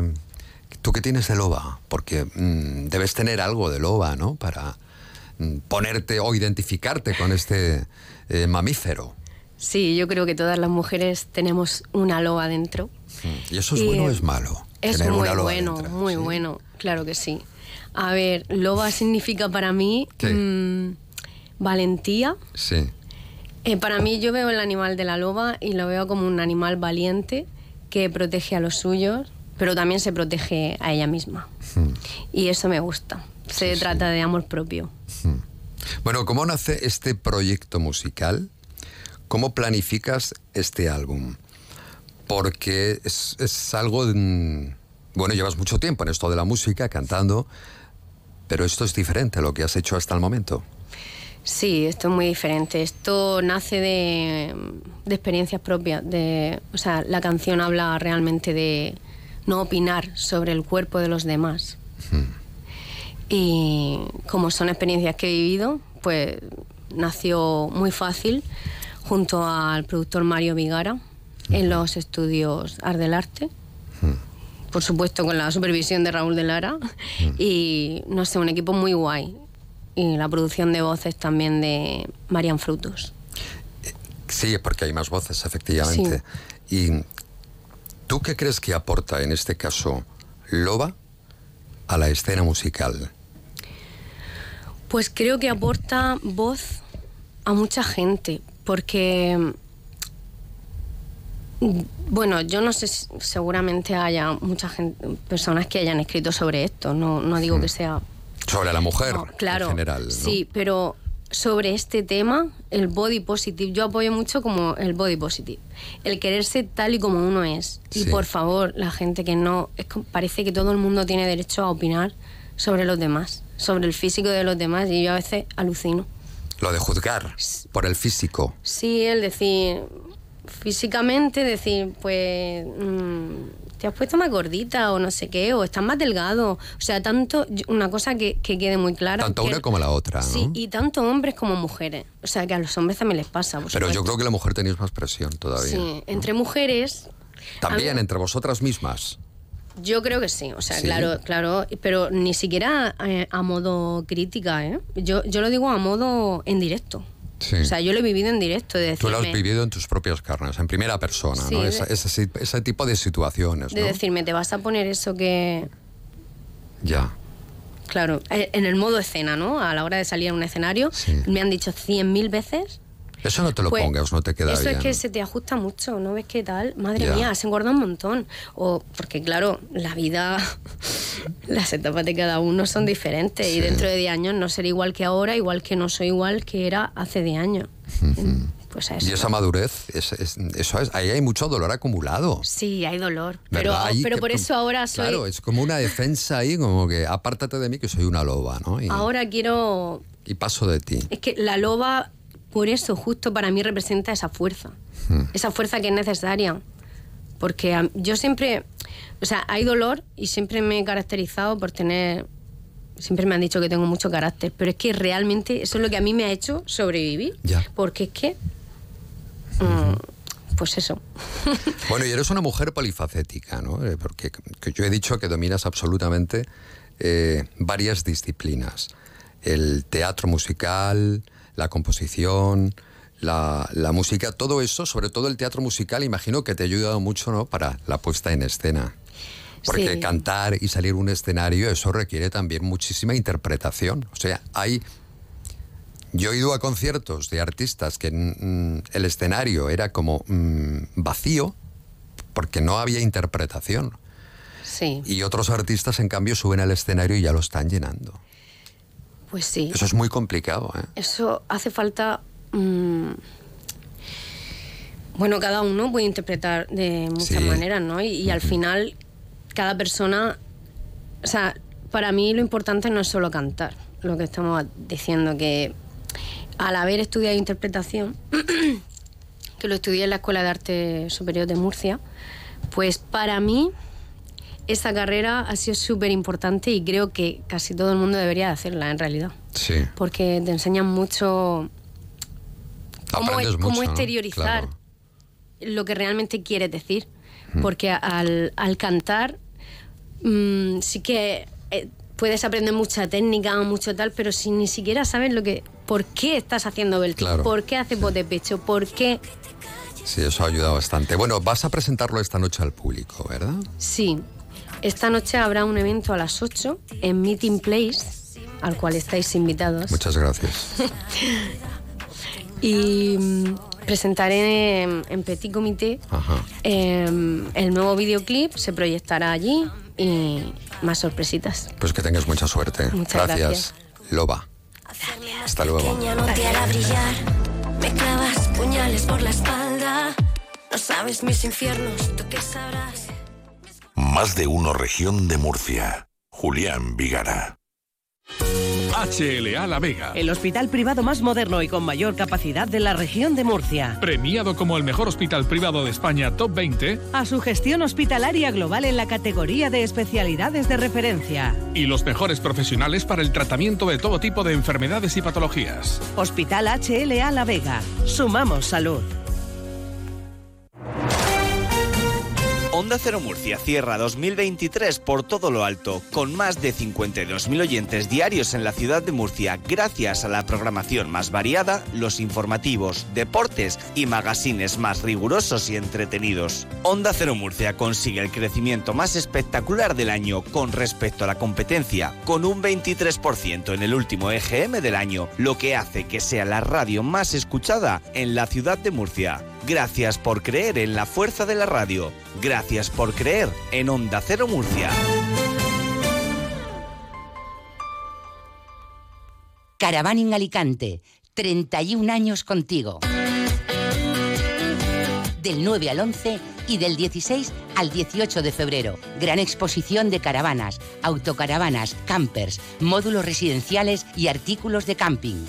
¿Tú qué tienes de loba? Porque mm, debes tener algo de loba, ¿no? Para mm, ponerte o identificarte con este eh, mamífero. Sí, yo creo que todas las mujeres tenemos una loba dentro. ¿Y eso es Y, bueno o es malo? Es Tener muy una loba bueno, dentro. muy bueno, claro que sí. A ver, loba significa para mí ¿Qué? mm, valentía. Sí. Eh, para mí yo veo el animal de la loba y lo veo como un animal valiente que protege a los suyos, pero también se protege a ella misma. Hmm. Y eso me gusta. Se trata de amor propio. Bueno, ¿cómo nace este proyecto musical? ¿Cómo planificas este álbum? Porque es, es algo... mm, Bueno, llevas mucho tiempo en esto de la música, cantando, pero esto es diferente a lo que has hecho hasta el momento. Sí, esto es muy diferente. Esto nace de, de experiencias propias. De, o sea, la canción habla realmente de no opinar sobre el cuerpo de los demás. Y como son experiencias que he vivido, pues nació muy fácil junto al productor Mario Vigara en los estudios Art del Arte. Por supuesto, con la supervisión de Raúl de Lara. Y no sé, un equipo muy guay. Y la producción de voces también de Marian Frutos. Sí, porque hay más voces, efectivamente. ¿Y tú qué crees que aporta en este caso Loba a la escena musical? Pues creo que aporta voz a mucha gente, porque, mm, bueno, yo no sé, si- seguramente haya muchas personas que hayan escrito sobre esto, no, no digo que sea Sobre la mujer claro, en general. ¿no? Sí, pero sobre este tema, el body positive, yo apoyo mucho como el body positive. El quererse tal y como uno es. Y Sí. por favor, la gente que no. Es que parece que todo el mundo tiene derecho a opinar sobre los demás, sobre el físico de los demás, y yo a veces alucino. Lo de juzgar por el físico. Sí, el decir. Físicamente, decir, pues. mm, te has puesto más gordita o no sé qué, o estás más delgado. O sea, tanto. Una cosa que, que quede muy clara. Tanto que- una como la otra, ¿no? Sí, y tanto hombres como mujeres. O sea, que a los hombres también les pasa. por Pero yo creo que la mujer tenéis más presión todavía. Sí, entre mujeres, También entre vosotras mismas. yo creo que sí. O sea, Sí. claro, claro, pero ni siquiera eh, a modo crítica, ¿eh? Yo, yo lo digo a modo en directo. Sí. O sea, yo lo he vivido en directo. De Tú lo has decirme, vivido en tus propias carnes, en primera persona, Sí, ¿no? de- Esa- ese, ese tipo de situaciones, de ¿no? decirme, te vas a poner eso que. Ya. Claro, eh, en el modo escena, ¿no? A la hora de salir a un escenario, me han dicho cien mil veces. Eso no te lo Pues, pongas, no te queda Eso bien. es que se te ajusta mucho, ¿no ves qué tal? Madre mía, has engordado un montón. O porque claro, la vida, las etapas de cada uno son diferentes y dentro de 10 años no seré igual que ahora, igual que no soy igual que era hace 10 años. Pues eso. Y esa madurez, es- es- eso es, ahí hay mucho dolor acumulado. Sí, hay dolor. Pero, pero que- por eso ahora soy... Claro, es como una defensa ahí, como que apártate de mí que soy una loba, ¿no? Y, Ahora quiero... y paso de ti. Es que la loba, por eso, justo para mí representa esa fuerza. Hmm. esa fuerza que es necesaria. Porque yo siempre, o sea, hay dolor y siempre me he caracterizado por tener, siempre me han dicho que tengo mucho carácter, pero es que realmente eso es lo que a mí me ha hecho sobrevivir. Ya. Porque es que, mm, pues eso. Bueno, y eres una mujer polifacética, ¿no? Eh, Porque que yo he dicho que dominas absolutamente eh, varias disciplinas. El teatro musical, la composición, la, la música, todo eso, sobre todo el teatro musical, imagino que te ha ayudado mucho, ¿no? Para la puesta en escena. Porque Sí. cantar y salir un escenario, eso requiere también muchísima interpretación. O sea, hay yo he ido a conciertos de artistas que mm, el escenario era como mm, vacío porque no había interpretación. Sí, Y otros artistas, en cambio, suben al escenario y ya lo están llenando. Pues sí. Eso es muy complicado, ¿eh? Eso hace falta. mm, bueno, cada uno puede interpretar de muchas Sí. maneras, ¿no? Y, y al final, cada persona. O sea, para mí lo importante no es solo cantar, lo que estamos diciendo, que al haber estudiado interpretación, que lo estudié en la Escuela de Arte Superior de Murcia, pues para mí esa carrera ha sido súper importante y creo que casi todo el mundo debería de hacerla en realidad Sí. porque te enseñan mucho cómo, exteriorizar Claro. lo que realmente quieres decir. Porque al, al cantar mm, sí que eh, puedes aprender mucha técnica, mucho tal, pero si ni siquiera sabes lo que, por qué estás haciendo Claro. por qué haces voz de pecho, por qué... Sí, eso ha ayudado bastante. Bueno, vas a presentarlo esta noche al público, ¿verdad? Sí, esta noche habrá un evento a las 8 en Meeting Place, al cual estáis invitados. Muchas gracias. y mm, presentaré en, Petit Comité Ajá. eh, el nuevo videoclip, se proyectará allí y más sorpresitas. Pues que tengas mucha suerte. Muchas gracias. Loba. Hasta luego. Pequeña no te hará brillar. Me clavas puñales por la espalda. No sabes mis infiernos, tú qué sabrás. Más de uno región de Murcia. Julián Vigara. HLA La Vega. El hospital privado más moderno y con mayor capacidad de la región de Murcia. Premiado como el mejor hospital privado de España Top 20 A su gestión hospitalaria global en la categoría de especialidades de referencia. y los mejores profesionales para el tratamiento de todo tipo de enfermedades y patologías. Hospital HLA La Vega. Sumamos salud. Onda Cero Murcia cierra 2023 por todo lo alto, con más de 52.000 oyentes diarios en la ciudad de Murcia, gracias a la programación más variada, los informativos, deportes y magazines más rigurosos y entretenidos. Onda Cero Murcia consigue el crecimiento más espectacular del año con respecto a la competencia, con un 23% en el último EGM del año, lo que hace que sea la radio más escuchada en la ciudad de Murcia. Gracias por creer en la fuerza de la radio. Gracias por creer en Onda Cero Murcia. Caravaning Alicante, 31 años contigo. Del 9 al 11 y del 16 al 18 de febrero. Gran exposición de caravanas, autocaravanas, campers, módulos residenciales y artículos de camping.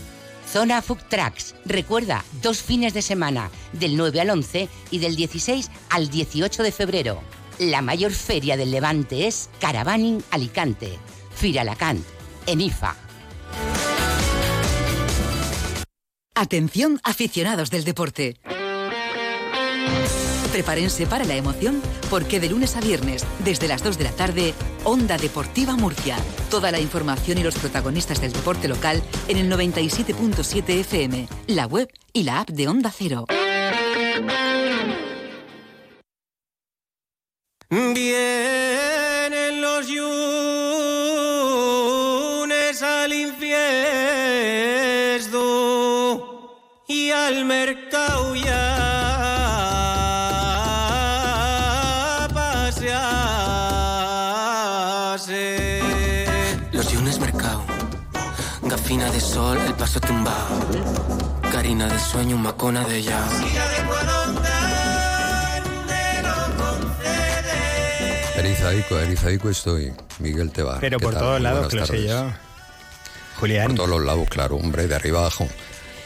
Zona Food Trucks. Recuerda, dos fines de semana, del 9 al 11 y del 16 al 18 de febrero. La mayor feria del Levante es Caravaning Alicante. Firalacant, en IFA. Atención aficionados del deporte. Prepárense para la emoción porque de lunes a viernes, desde las 2 de la tarde, Onda Deportiva Murcia. Toda la información y los protagonistas del deporte local en el 97.7 FM, la web y la app de Onda Cero. Vienen gafina de sol, el paso tumbado. Carina de sueño, macona de ya. Erizaico, Erizaico estoy. Miguel Tebar. Pero ¿qué por tal? todos lados, tardes. yo. Julián. Por todos los lados, claro, hombre, de arriba abajo.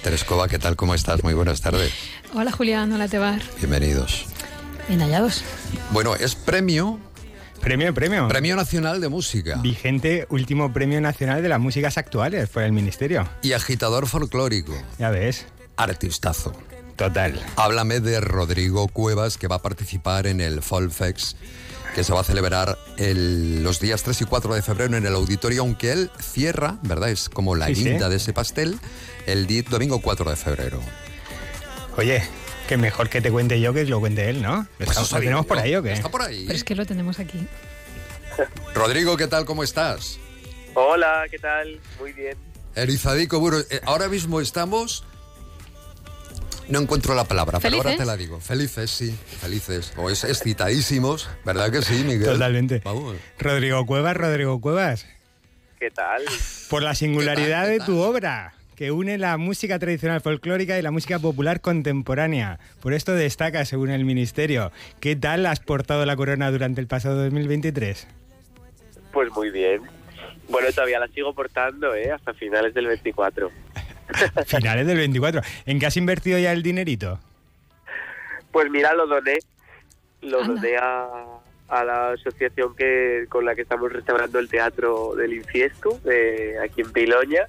Terescova, ¿qué tal? ¿Cómo estás? Muy buenas tardes. Hola Julián, hola Tebar. Bienvenidos. Bien hallados. Bueno, es premio. Premio, premio. Premio Nacional de Música. Vigente último premio nacional de las músicas actuales por el ministerio. Y agitador folclórico. Ya ves. Artistazo. Total. Háblame de Rodrigo Cuevas, que va a participar en el Folfex, que se va a celebrar el- los días 3 y 4 de febrero en el auditorio, aunque él cierra, ¿verdad? Es como la Sí, sí. guinda de ese pastel, el domingo 4 de febrero. Oye, que mejor que te cuente yo que lo cuente él, ¿no? Pues ¿Estamos, eso ¿Lo digo tenemos por ahí o qué? Está por ahí. Pero es que lo tenemos aquí. Rodrigo, ¿qué tal? ¿Cómo estás? Hola, ¿qué tal? Muy bien. Erizadico, bueno, eh, ahora mismo estamos... No encuentro la palabra, pero ahora te la digo. Felices, sí, felices. O es excitadísimos, ¿verdad que sí, Miguel? Totalmente. Vamos. Rodrigo Cuevas, Rodrigo Cuevas. ¿Qué tal? Por la singularidad de tu obra, que une la música tradicional folclórica y la música popular contemporánea. Por esto destaca, según el Ministerio. ¿Qué tal has portado la corona durante el pasado 2023? Pues muy bien. Bueno, todavía la sigo portando, ¿eh? Hasta finales del 24. Finales del 24. ¿En qué has invertido ya el dinerito? Pues mira, lo doné. Lo doné a, a la asociación que con la que estamos restaurando el teatro del Infiesto, de aquí en Piloña.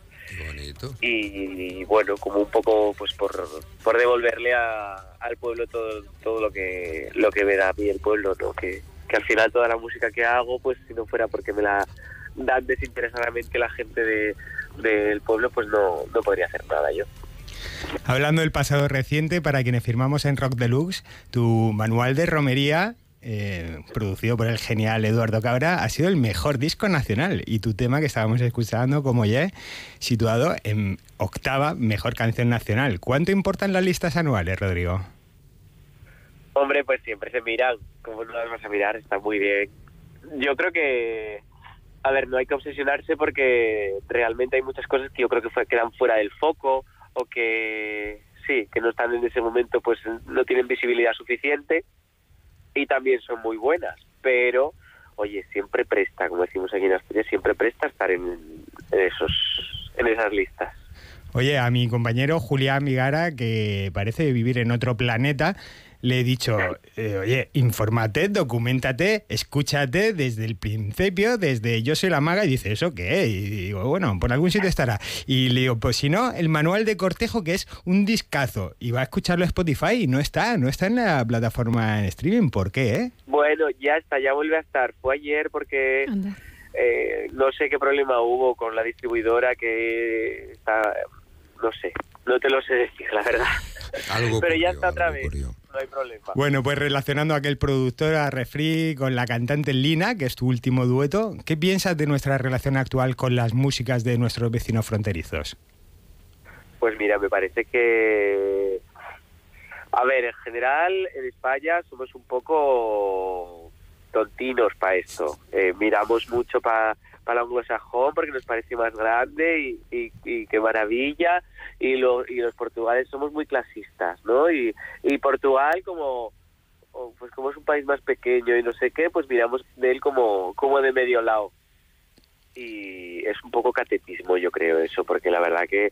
Y, bueno, como un poco pues por, por devolverle a- al pueblo todo, todo lo que lo que me da a mí el pueblo, ¿no? Que, que al final toda la música que hago, pues si no fuera porque me la dan desinteresadamente la gente de, del pueblo, pues no, no podría hacer nada yo. Hablando del pasado reciente, para quienes firmamos en Rock Deluxe, tu manual de romería, eh, producido por el genial Eduardo Cabra, ha sido el mejor disco nacional. Y tu tema que estábamos escuchando, como ya, situado en octava mejor canción nacional. ¿Cuánto importan las listas anuales, Rodrigo? Hombre, pues siempre se miran, como no las vas a mirar, está muy bien. Yo creo que, a ver, no hay que obsesionarse porque realmente hay muchas cosas que yo creo que fue- quedan fuera del foco o que sí, que no están en ese momento, pues no tienen visibilidad suficiente y también son muy buenas, pero oye, siempre presta, como decimos aquí en Asturias, siempre presta estar en, en esos en esas listas. Oye, a mi compañero Julián Migara, que parece vivir en otro planeta, le he dicho, eh, oye, infórmate, documentate, escúchate desde el principio, desde Yo soy la maga, y dice, ¿eso qué? Y digo, bueno, por algún sitio estará. Y le digo, pues si no, el manual de cortejo, que es un discazo, y va a escucharlo a Spotify y no está, no está en la plataforma en streaming, ¿por qué, eh? Bueno, ya está, ya vuelve a estar. Fue ayer porque eh, no sé qué problema hubo con la distribuidora que está, no sé, no te lo sé decir, la verdad. Algo Pero ya está otra vez, no hay problema. Bueno, pues relacionando a aquel productor, a Refri, con la cantante Lina, que es tu último dueto, ¿qué piensas de nuestra relación actual con las músicas de nuestros vecinos fronterizos? Pues mira, me parece que... A ver, en general, en España somos un poco tontinos para esto. Eh, miramos mucho para para anglosajón porque nos parece más grande y, qué maravilla. Y, lo, y los portugales somos muy clasistas, ¿no? Y, y Portugal como pues como es un país más pequeño y no sé qué, pues miramos de él como, como de medio lado. Y es un poco catetismo, yo creo eso, porque la verdad que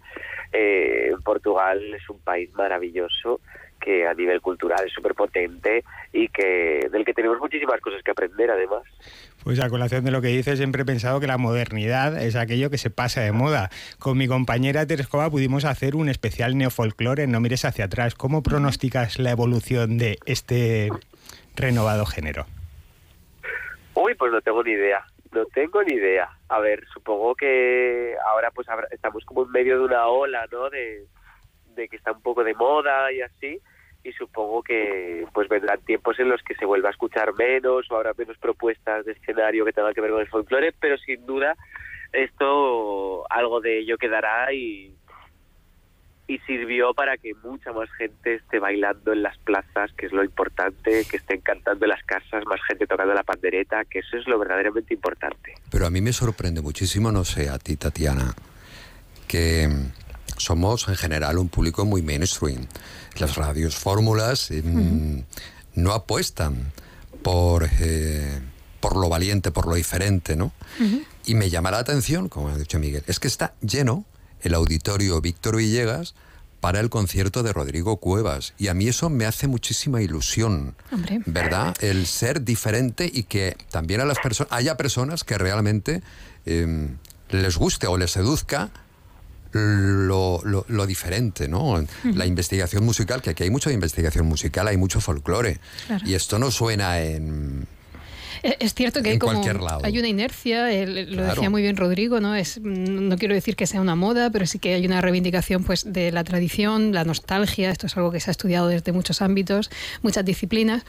eh, Portugal es un país maravilloso que a nivel cultural es súper potente y que del que tenemos muchísimas cosas que aprender además. Pues a colación de lo que dices, siempre he pensado que la modernidad es aquello que se pasa de moda. Con mi compañera Terescova pudimos hacer un especial neofolclore No mires hacia atrás. ¿Cómo pronosticas la evolución de este renovado género? Uy, pues no tengo ni idea. No tengo ni idea. A ver, supongo que ahora pues estamos como en medio de una ola, ¿no? De que está un poco de moda y así. Y supongo que pues vendrán tiempos en los que se vuelva a escuchar menos o habrá menos propuestas de escenario que tengan que ver con el folclore, pero sin duda esto algo de ello quedará y y sirvió para que mucha más gente esté bailando en las plazas, que es lo importante, que estén cantando en las casas, más gente tocando la pandereta, que eso es lo verdaderamente importante. Pero a mí me sorprende muchísimo, no sé, a ti, Tatiana, que somos en general un público muy mainstream. Las radios fórmulas eh, mm, no apuestan por, eh, por lo valiente, por lo diferente, ¿no? Y me llama la atención, como ha dicho Miguel, es que está lleno el auditorio Víctor Villegas para el concierto de Rodrigo Cuevas. Y a mí eso me hace muchísima ilusión. Hombre. ¿verdad? El ser diferente y que también a las personas haya personas que realmente eh, les guste o les seduzca lo, lo- lo diferente, ¿no? La investigación musical, que aquí hay mucha investigación musical, hay mucho folclore. Claro. Y esto no suena en... Eh, Es cierto que En hay como lado. hay una inercia, el- lo decía muy bien Rodrigo, ¿no? Es mm, no quiero decir que sea una moda, pero sí que hay una reivindicación pues de la tradición, la nostalgia, esto es algo que se ha estudiado desde muchos ámbitos, muchas disciplinas,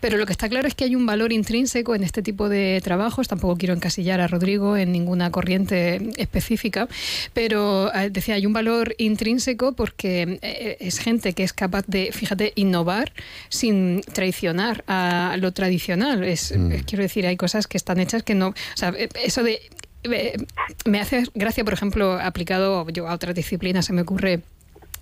pero lo que está claro es que hay un valor intrínseco en este tipo de trabajos, tampoco quiero encasillar a Rodrigo en ninguna corriente específica, pero eh, decía, hay un valor intrínseco porque eh, es gente que es capaz de, fíjate, innovar sin traicionar a lo tradicional. Es, eh, quiero decir, hay cosas que están hechas que no. O sea, eh, eso de. eh, Me hace gracia, por ejemplo, aplicado yo a otras disciplinas, se me ocurre.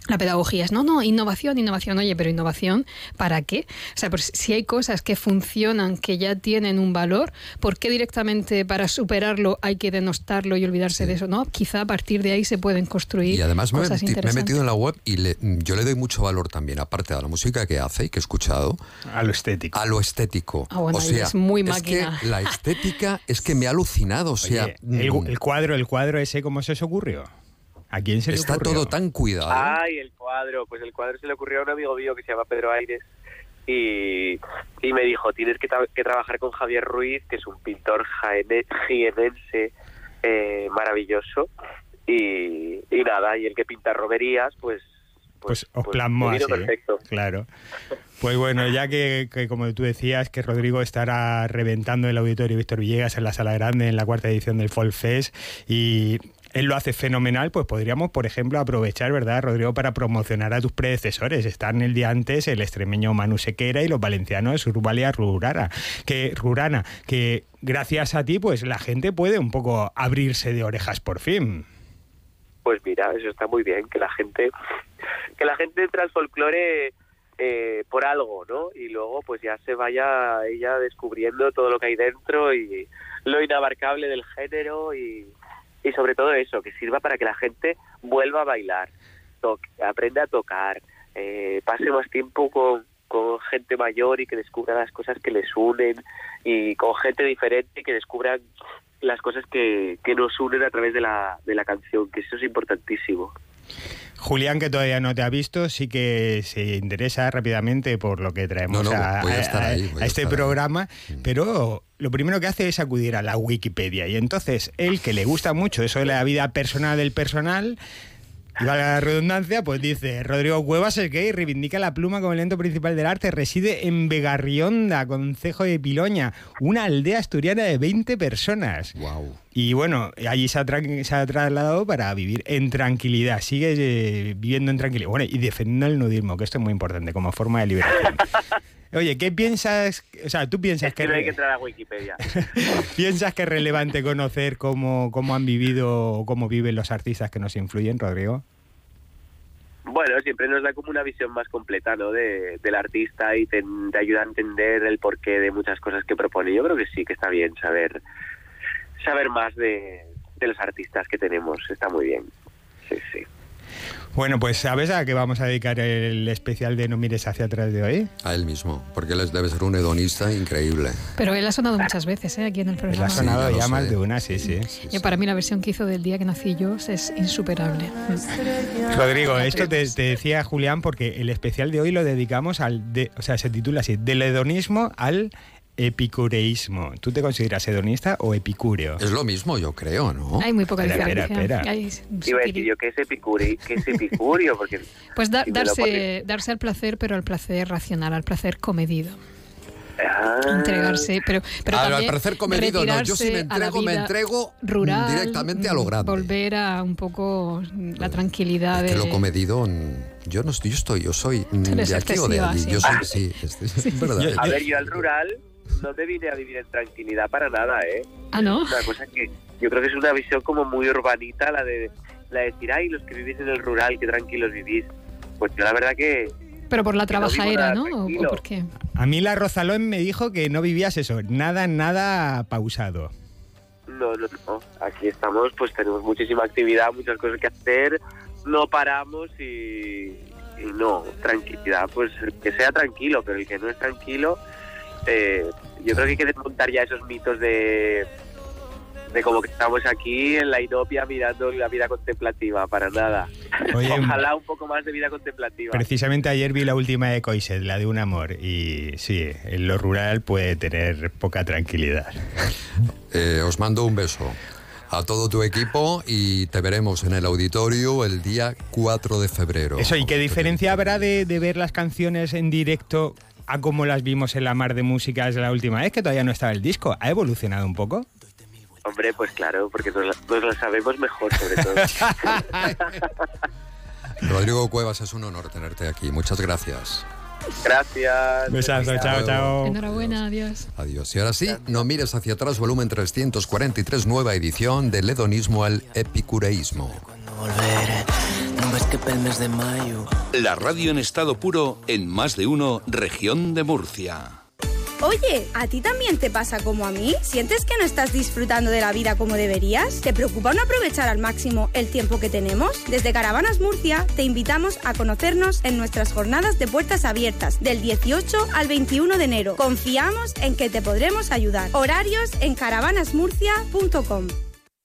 La pedagogía es, no, no, innovación, innovación. Oye, pero innovación, ¿para qué? O sea, pues si hay cosas que funcionan, que ya tienen un valor, ¿por qué directamente para superarlo hay que denostarlo y olvidarse de eso? No, quizá a partir de ahí se pueden construir Y además me, cosas me he metido en la web y le- yo le doy mucho valor también, aparte de la música que hace y que he escuchado. A lo estético. A lo estético. Ah, bueno, o sea, es muy que máquina. la estética es que me ha alucinado. O sea, Oye, el, mm, el cuadro, el cuadro ese, ¿cómo se os ocurrió? ¿A quién se le está ocurrió? todo tan cuidado. Ay, el cuadro. Pues el cuadro se le ocurrió a un amigo mío que se llama Pedro Aires y, y me dijo, tienes que, tra- que trabajar con Javier Ruiz, que es un pintor jienense eh, maravilloso. Y, y nada, y el que pinta romerías, pues... Pues os pues vino así, ¿eh? perfecto. Claro. Pues bueno, ya que, que como tú decías, que Rodrigo estará reventando el auditorio Víctor Villegas en la Sala Grande en la cuarta edición del Folk Fest y él lo hace fenomenal, pues podríamos, por ejemplo, aprovechar, ¿verdad, Rodrigo, para promocionar a tus predecesores. Están el día antes el extremeño Manu Sequera y los valencianos Urbalia Rurara, que, Rurana, que gracias a ti, pues la gente puede un poco abrirse de orejas por fin. Pues mira, eso está muy bien, que la gente que la gente entre al folclore eh, por algo, ¿no? Y luego pues ya se vaya ella descubriendo todo lo que hay dentro y lo inabarcable del género y, y sobre todo eso, que sirva para que la gente vuelva a bailar, toque, aprenda a tocar, eh, pase más tiempo con, con gente mayor y que descubra las cosas que les unen y con gente diferente que descubran las cosas que, que nos unen a través de la, de la canción, que eso es importantísimo. Julián, que todavía no te ha visto, sí que se interesa rápidamente por lo que traemos No, no, a, ahí, este ahí. programa, pero lo primero que hace es acudir a la Wikipedia. Y entonces, él, que le gusta mucho eso de la vida personal del personal, y valga la redundancia, pues dice, Rodrigo Cuevas es gay, reivindica la pluma como elemento principal del arte, reside en Vegarrionda, concejo de Piloña, una aldea asturiana de 20 personas. Wow. Y bueno, allí se ha, se ha trasladado para vivir en tranquilidad, sigue eh, viviendo en tranquilidad. Bueno, y defendiendo el nudismo, que esto es muy importante como forma de liberación. Oye, ¿qué piensas? O sea, tú piensas Es que que, no hay que entrar a Wikipedia. piensas que es relevante conocer cómo, cómo han vivido o cómo viven los artistas que nos influyen, Rodrigo? Bueno, siempre nos da como una visión más completa ¿no? de, del artista y te, te ayuda a entender el porqué de muchas cosas que propone. Yo creo que sí, que está bien saber saber más de, de los artistas que tenemos. Está muy bien. Sí, sí. Bueno, pues ¿sabes a qué vamos a dedicar el especial de No mires hacia atrás de hoy? A él mismo, porque él debe ser un hedonista increíble. Pero él ha sonado muchas veces ¿eh? aquí en el Él programa. ha sonado ya más de una, sí, sí. Y para mí la versión que hizo del día que nací yo es insuperable. Rodrigo, esto te, te decía Julián porque el especial de hoy lo dedicamos al, de, o sea, se titula así, del hedonismo al epicureísmo. ¿Tú te consideras hedonista o epicúreo? Es lo mismo, yo creo, ¿no? Hay muy poca diferencia. espera, espera. Iba a decir yo que es epicurio, que es epicurio porque Pues da- si darse, darse al placer, pero al placer racional, al placer comedido. Ah. Entregarse, pero, pero Al- al placer comedido, no, yo si me entrego, me entrego rural, directamente a lo grande. Volver a un poco la tranquilidad Que de... lo comedido, mm, yo no estoy, yo estoy, yo soy mm, de aquí o de allí. sí. Yo soy, sí, es verdad. A ver, yo al rural no me vine a vivir en tranquilidad para nada, ¿eh? Ah, ¿no? Una cosa que yo creo que es una visión como muy urbanita la de, la de decir, ay, los que vivís en el rural, qué tranquilos vivís. Pues yo la verdad que Pero por la no trabajadera, ¿no? ¿O- ¿O tranquilo. por qué? A mí la Rozalón me dijo que no vivías eso, nada, nada pausado. no, no, no. Aquí estamos, pues tenemos muchísima actividad, muchas cosas que hacer, no paramos y, y no, tranquilidad. Pues el que sea tranquilo, pero el que no es tranquilo, eh, yo creo que hay que desmontar ya esos mitos de de como que estamos aquí en la inopia mirando la vida contemplativa, para nada. Oye, Ojalá un poco más de vida contemplativa. Precisamente ayer vi la última de Coiset, la de un amor, y sí, en lo rural puede tener poca tranquilidad. Eh, os mando un beso a todo tu equipo y te veremos en el auditorio el día 4 de febrero. Eso, ¿y qué diferencia habrá de, de ver las canciones en directo a como las vimos en la mar de músicas la última vez, que todavía no estaba el disco? ¿Ha evolucionado un poco? Hombre, pues claro, porque nos, lo sabemos mejor, sobre todo. Rodrigo Cuevas, es un honor tenerte aquí. Muchas gracias. Gracias. Besazo, chao, chao. Enhorabuena, adiós. Adiós. Y ahora sí, no mires hacia atrás, volumen 343, nueva edición del hedonismo al epicureísmo. No ves que de mayo. La radio en estado puro en más de uno, región de Murcia. Oye, ¿a ti también te pasa como a mí? ¿Sientes que no estás disfrutando de la vida como deberías? ¿Te preocupa no aprovechar al máximo el tiempo que tenemos? Desde Caravanas Murcia te invitamos a conocernos en nuestras jornadas de puertas abiertas del 18 al 21 de enero. Confiamos en que te podremos ayudar. Horarios en caravanasmurcia.com.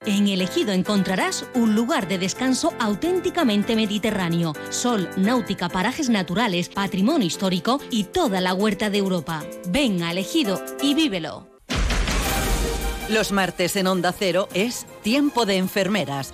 En Elegido encontrarás un lugar de descanso auténticamente mediterráneo. Sol, náutica, parajes naturales, patrimonio histórico y toda la huerta de Europa. Ven a Elegido y vívelo. Los martes en Onda Cero es Tiempo de Enfermeras,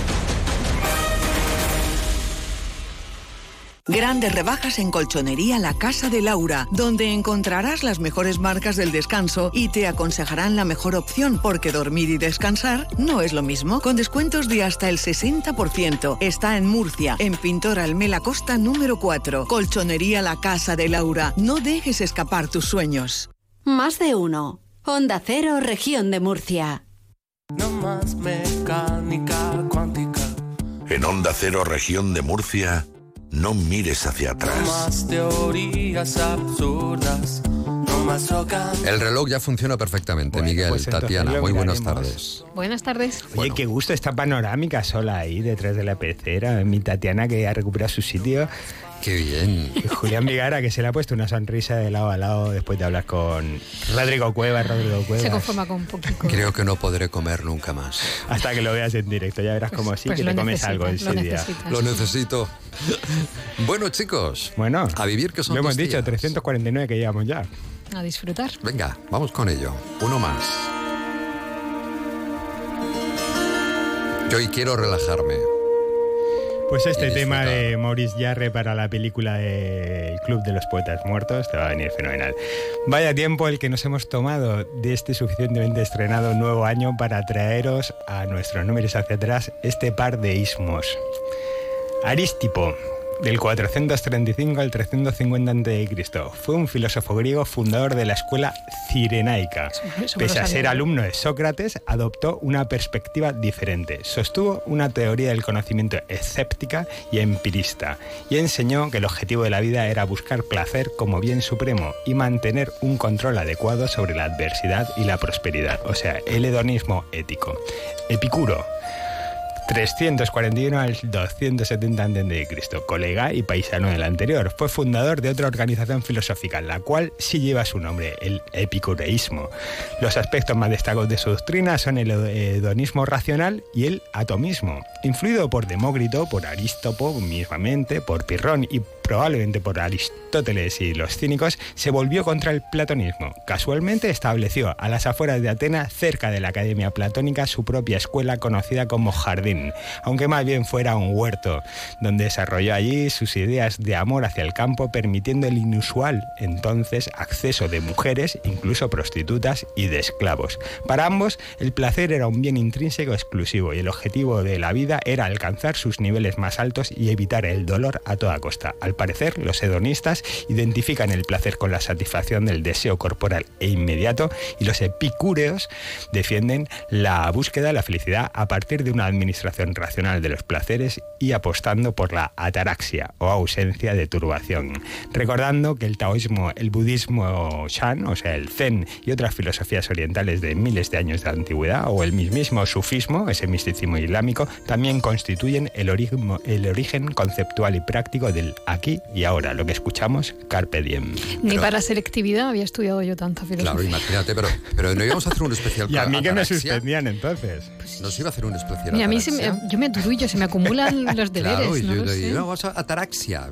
Grandes rebajas en Colchonería La Casa de Laura, donde encontrarás las mejores marcas del descanso y te aconsejarán la mejor opción, porque dormir y descansar no es lo mismo. Con descuentos de hasta el 60%. Está en Murcia, en Pintor Almela Costa número 4. Colchonería La Casa de Laura. No dejes escapar tus sueños. Más de uno. Onda Cero, región de Murcia. No más mecánica cuántica. En Onda Cero, región de Murcia, no mires hacia No atrás. más teorías absurdas. No masoca. El reloj ya funciona perfectamente, Miguel, pues Tatiana. Muy buenas tardes. Buenas tardes. Oye, qué gusto esta panorámica sola ahí detrás de la pecera. Mi Tatiana que ha recuperado su sitio. Qué bien. Y Julián Vigara que se le ha puesto una sonrisa de lado a lado después de hablar con Rodrigo Cuevas. Rodrigo Cuevas. Se conforma con un poquito. Creo que no podré comer nunca más. Hasta que lo veas en directo, ya verás cómo sí pues que te comes algo lo ese día. necesitas. Lo necesito. Bueno, chicos. Bueno, a vivir que son Lo hemos dicho, días. 349 que llevamos ya. A disfrutar. Venga, vamos con ello. Uno más. Yo hoy quiero relajarme. Pues este tema de Maurice Jarre para la película de El Club de los Poetas Muertos te va a venir fenomenal. Vaya tiempo el que nos hemos tomado de este suficientemente estrenado nuevo año para traeros a nuestros números hacia atrás este par de ismos. Arístipo, del 435 al 350 a.C., fue un filósofo griego fundador de la escuela cirenaica. Eso Pese a ser alumno de Sócrates, adoptó una perspectiva diferente. Sostuvo una teoría del conocimiento escéptica y empirista y enseñó que el objetivo de la vida era buscar placer como bien supremo y mantener un control adecuado sobre la adversidad y la prosperidad, o sea, el hedonismo ético. Epicuro, 341 al 270 a.C., colega y paisano del anterior. Fue fundador de otra organización filosófica, la cual sí lleva su nombre, el epicureísmo. Los aspectos más destacados de su doctrina son el hedonismo racional y el atomismo. Influido por Demócrito, por Arístopo mismamente, por Pirrón y probablemente por Aristóteles y los cínicos, se volvió contra el platonismo. Casualmente estableció a las afueras de Atenas, cerca de la Academia Platónica, su propia escuela conocida como Jardín, aunque más bien fuera un huerto, donde desarrolló allí sus ideas de amor hacia el campo, permitiendo el inusual entonces acceso de mujeres, incluso prostitutas y de esclavos. Para ambos, el placer era un bien intrínseco exclusivo y el objetivo de la vida era alcanzar sus niveles más altos y evitar el dolor a toda costa. Al parecer, los hedonistas identifican el placer con la satisfacción del deseo corporal e inmediato y los epicúreos defienden la búsqueda de la felicidad a partir de una administración racional de los placeres y apostando por la ataraxia o ausencia de turbación. Recordando que el taoísmo, el budismo shan, o sea, el zen y otras filosofías orientales de miles de años de antigüedad o el mismísimo sufismo, ese misticismo islámico, también constituyen el origen, el origen conceptual y práctico del aquí y ahora, lo que escuchamos, carpe diem. Ni para selectividad había estudiado yo tanta filosofía. Claro, imagínate, pero, pero no íbamos a hacer un especial Y a mí que me suspendían entonces. Nos iba a hacer un especial Y a mí se me- ataraxia. yo me aturullo, se me acumulan los deberes. Claro, no yo lo no, a ataraxia.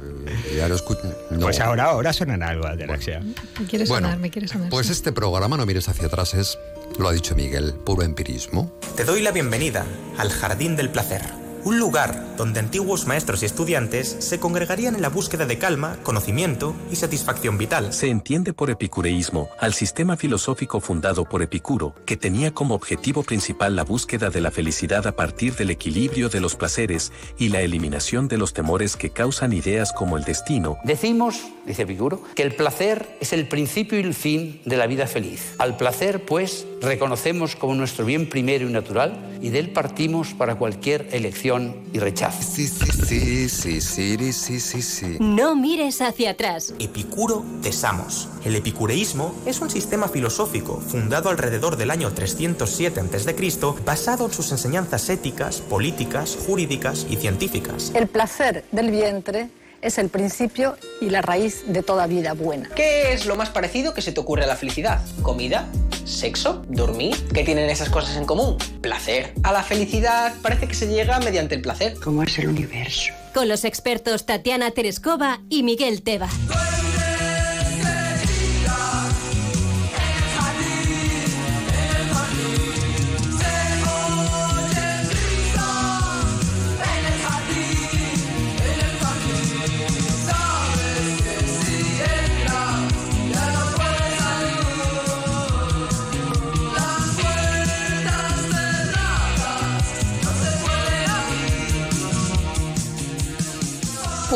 Ya lo escucho. no. Pues ahora, ahora sonará algo de ataraxia. Me quiere Bueno, sonar, me quiere sonar. Pues sí. este programa, no mires hacia atrás, es, lo ha dicho Miguel, puro empirismo. Te doy la bienvenida al Jardín del Placer, un lugar donde antiguos maestros y estudiantes se congregarían en la búsqueda de calma, conocimiento y satisfacción vital. Se entiende por epicureísmo al sistema filosófico fundado por Epicuro, que tenía como objetivo principal la búsqueda de la felicidad a partir del equilibrio de los placeres y la eliminación de los temores que causan ideas como el destino, Decimos, dice Epicuro, que el placer es el principio y el fin de la vida feliz. Al placer, pues, reconocemos como nuestro bien primero y natural y de él partimos para cualquier elección y rechazo. Sí, sí, sí, sí, sí, sí, sí, sí. No mires hacia atrás. Epicuro de Samos. El epicureísmo es un sistema filosófico fundado alrededor del año 307 a.C., basado en sus enseñanzas éticas, políticas, jurídicas y científicas. El placer del vientre es el principio y la raíz de toda vida buena. ¿Qué es lo más parecido que se te ocurre a la felicidad? ¿Comida? ¿Sexo? ¿Dormir? ¿Qué tienen esas cosas en común? Placer. A la felicidad parece que se llega mediante el placer. ¿Cómo es el universo? Con los expertos Tatiana Terescova y Miguel Teba.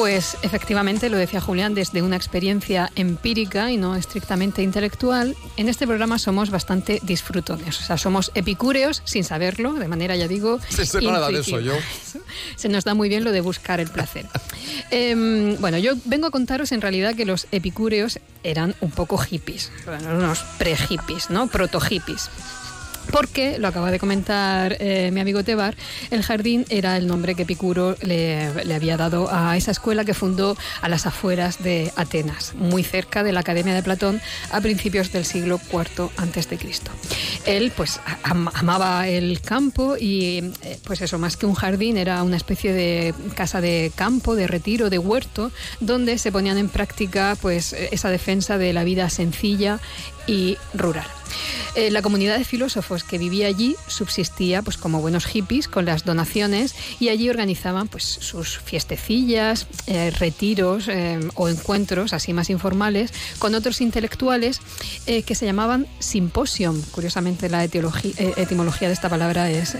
Pues efectivamente, lo decía Julián, desde una experiencia empírica y no estrictamente intelectual, en este programa somos bastante disfrutones. O sea, somos epicúreos sin saberlo, de manera, ya digo. Sí, nada de eso yo. Se nos da muy bien lo de buscar el placer. Em, bueno, yo vengo a contaros en realidad que los epicúreos eran un poco hippies, bueno, unos pre-hippies, ¿no? Proto-hippies. Porque, lo acaba de comentar eh, mi amigo Tebar, el jardín era el nombre que Epicuro le, había dado a esa escuela que fundó a las afueras de Atenas, muy cerca de la Academia de Platón a principios del siglo IV a.C. Él pues am amaba el campo y eh, pues eso, más que un jardín, era una especie de casa de campo, de retiro, de huerto, donde se ponían en práctica pues esa defensa de la vida sencilla y rural. Eh, la comunidad de filósofos que vivía allí subsistía pues como buenos hippies con las donaciones y allí organizaban pues sus fiestecillas, eh, retiros eh, o encuentros así más informales con otros intelectuales que se llamaban simposium. Curiosamente la etimología de esta palabra es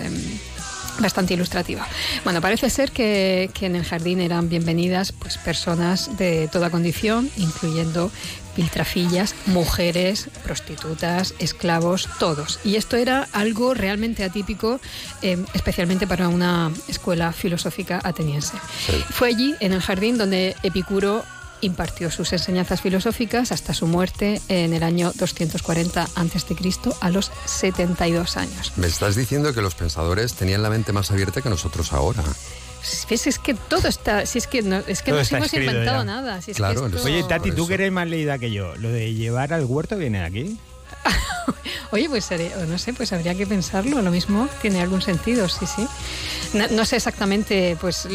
bastante ilustrativa. Bueno, parece ser que, que, en el jardín eran bienvenidas pues, personas de toda condición, incluyendo piltrafillas, mujeres, prostitutas, esclavos, todos. Y esto era algo realmente atípico, eh, especialmente para una escuela filosófica ateniense. Sí. Fue allí, en el jardín, donde Epicuro impartió sus enseñanzas filosóficas hasta su muerte en el año 240 a.C. a los 72 años. Me estás diciendo que los pensadores tenían la mente más abierta que nosotros ahora. ¿Ves? Es que todo está. Si es que no, es que no hemos inventado ya. nada. Si es claro, que esto... Oye, Tati, tú que eres más leída que yo, ¿lo de llevar al huerto viene de aquí? Oye, pues no sé, pues habría que pensarlo. Lo mismo tiene algún sentido, sí, sí. No, no, sé exactamente, pues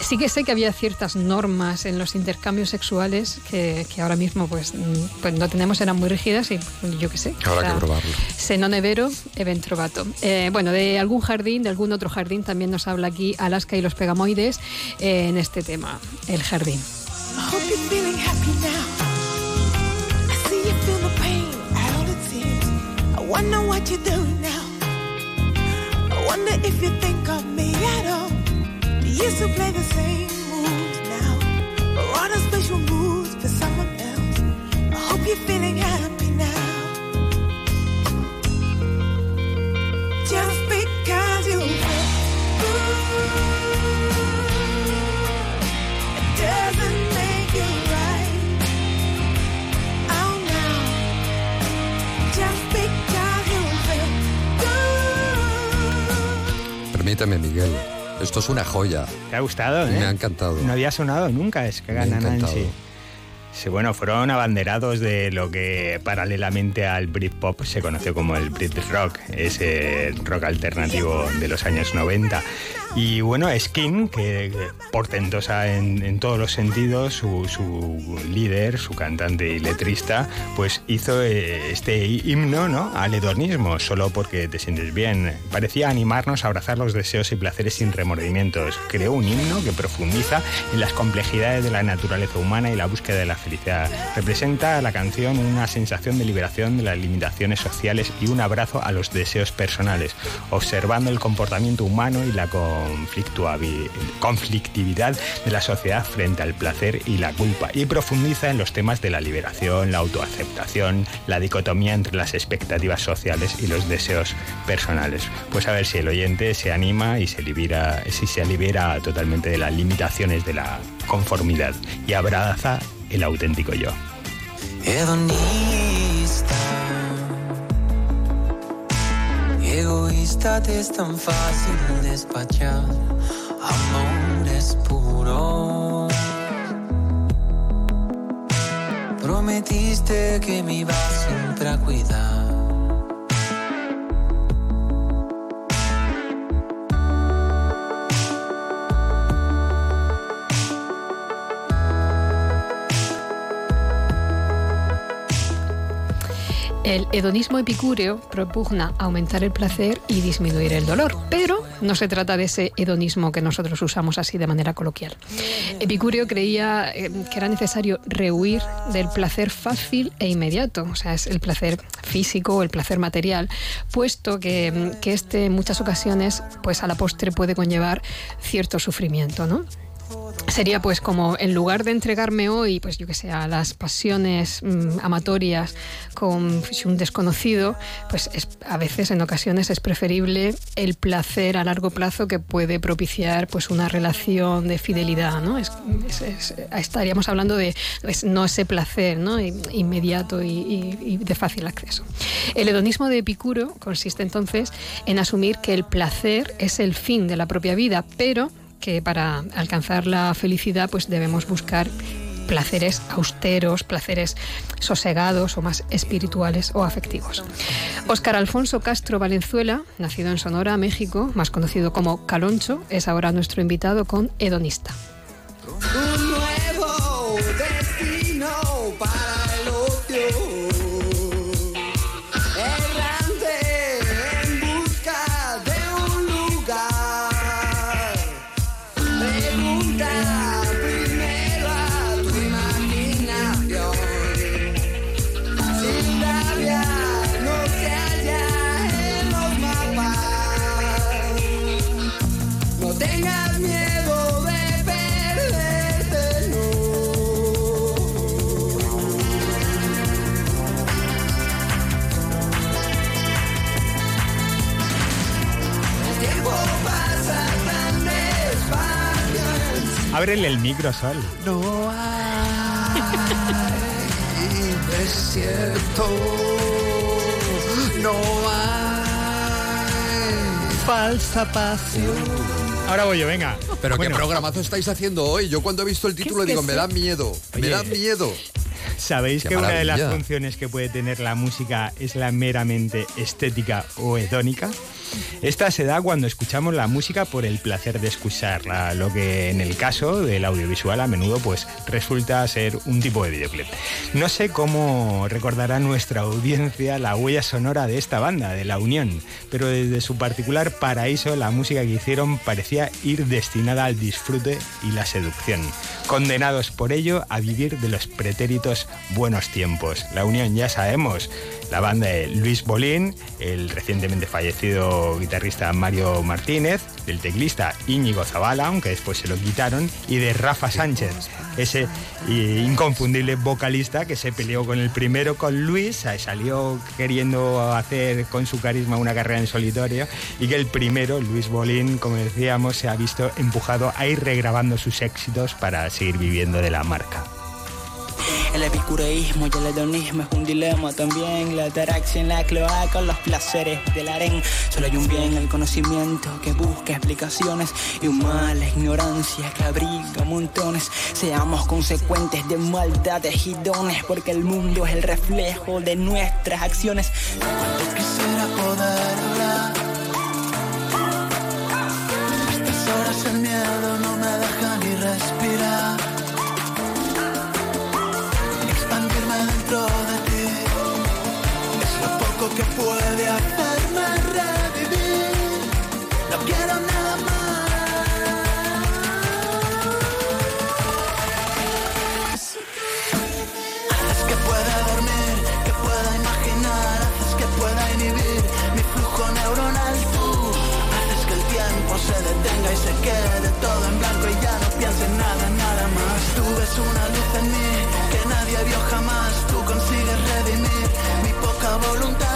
sí que sé que había ciertas normas en los intercambios sexuales que, que ahora mismo pues, pues, no tenemos, eran muy rígidas y yo qué sé. Habrá que probarlo. Se non evero, event trovato. Eh, bueno, de algún jardín, de algún otro jardín, también nos habla aquí Alaska y los pegamoides eh, en este tema, el jardín. Wonder what you're doing now. I wonder if you think of me at all. You used to play the same moves now, or are the special moves for someone else? I hope you're feeling happy now. Just Permíteme, Miguel. Esto es una joya. ¿Te ha gustado? Me eh? ha encantado. No había sonado nunca, es que gana Nancy. Sí, bueno, fueron abanderados de lo que paralelamente al Britpop se conoció como el Brit Rock, ese rock alternativo de los años 90. Y bueno, Skin, que portentosa en, todos los sentidos, su, su, líder, su cantante y letrista, pues hizo este himno ¿no? al hedonismo, solo porque te sientes bien. Parecía animarnos a abrazar los deseos y placeres sin remordimientos. Creó un himno que profundiza en las complejidades de la naturaleza humana y la búsqueda de la felicidad. Representa la canción una sensación de liberación de las limitaciones sociales y un abrazo a los deseos personales, observando el comportamiento humano y la conflictividad de la sociedad frente al placer y la culpa y profundiza en los temas de la liberación, la autoaceptación, la dicotomía entre las expectativas sociales y los deseos personales. Pues a ver si el oyente se anima y se libera, si se libera totalmente de las limitaciones de la conformidad y abraza el auténtico yo. Hedonista. Egoísta te es tan fácil despachar. Amor es puro. Prometiste que me ibas siempre a cuidar. El hedonismo epicúreo propugna aumentar el placer y disminuir el dolor, pero no se trata de ese hedonismo que nosotros usamos así de manera coloquial. Epicúreo creía eh, que era necesario rehuir del placer fácil e inmediato, o sea, es el placer físico o el placer material, puesto que, que este en muchas ocasiones, pues a la postre puede conllevar cierto sufrimiento, ¿no? Sería pues como en lugar de entregarme hoy, pues yo que sé, a las pasiones mm, amatorias con pues, un desconocido, pues es- a veces en ocasiones es preferible el placer a largo plazo que puede propiciar pues una relación de fidelidad, ¿no? Es- es- es- estaríamos hablando de pues, no ese placer, ¿no? Inmediato y de fácil acceso. El hedonismo de Epicuro consiste entonces en asumir que el placer es el fin de la propia vida, pero que para alcanzar la felicidad pues debemos buscar placeres austeros, placeres sosegados o más espirituales o afectivos. Óscar Alfonso Castro Valenzuela, nacido en Sonora, México, más conocido como Caloncho, es ahora nuestro invitado con Hedonista. Ábrele el micro, Sol. No hay desierto. No hay falsa pasión. Ahora voy yo, venga. Pero Bueno. qué programazo estáis haciendo hoy. Yo cuando he visto el título digo, me sí? da miedo, me da miedo. ¿Sabéis Qué que una de las funciones que puede tener la música es la meramente estética o hedónica? Esta se da cuando escuchamos la música por el placer de escucharla, lo que en el caso del audiovisual a menudo pues resulta ser un tipo de videoclip. No sé cómo recordará nuestra audiencia la huella sonora de esta banda, de La Unión, pero desde su particular paraíso la música que hicieron parecía ir destinada al disfrute y la seducción, condenados por ello a vivir de los pretéritos buenos tiempos. La Unión ya sabemos, la banda de Luis Bolín, el recientemente fallecido guitarrista Mario Martínez, del teclista Íñigo Zavala, aunque después se lo quitaron, y de Rafa Sánchez, ese eh, inconfundible vocalista que se peleó con el primero, con Luis, eh, salió queriendo hacer con su carisma una carrera en solitario, y que el primero, Luis Bolín, como decíamos, se ha visto empujado a ir regrabando sus éxitos para seguir viviendo de la marca. El epicureísmo y el hedonismo es un dilema también. La ataraxia en la cloaca, los placeres del harén. Solo hay un bien, el conocimiento que busca explicaciones y un mal, la ignorancia que abriga montones. Seamos consecuentes de maldades y dones, porque el mundo es el reflejo de nuestras acciones. Quisiera poder hablar. Estas horas el miedo no me deja ni respirar. Que puede hacerme revivir. No quiero nada más. Haces que pueda dormir, que pueda imaginar, haces que pueda inhibir mi flujo neuronal. Tú haces que el tiempo se detenga y se quede todo en blanco y ya no piense en nada, nada más. Tú ves una luz en mí que nadie vio jamás. Tú consigues redimir mi poca voluntad.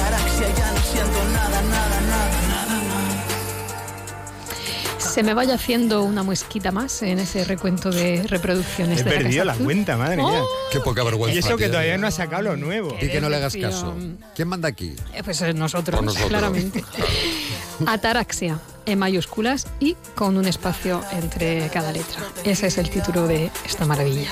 Ataraxia. Ya no siento nada, nada, nada, nada más. Se me vaya haciendo una muesquita más en ese recuento de reproducciones. He de la perdido Casa la cuenta, madre mía. Qué poca vergüenza. Y eso que todavía no ha sacado lo nuevo. Y que no le hagas caso. ¿Quién manda aquí? Eh, Pues eh, nosotros, nosotros. claramente. Ataraxia, en mayúsculas y con un espacio entre cada letra. Ese es el título de esta maravilla.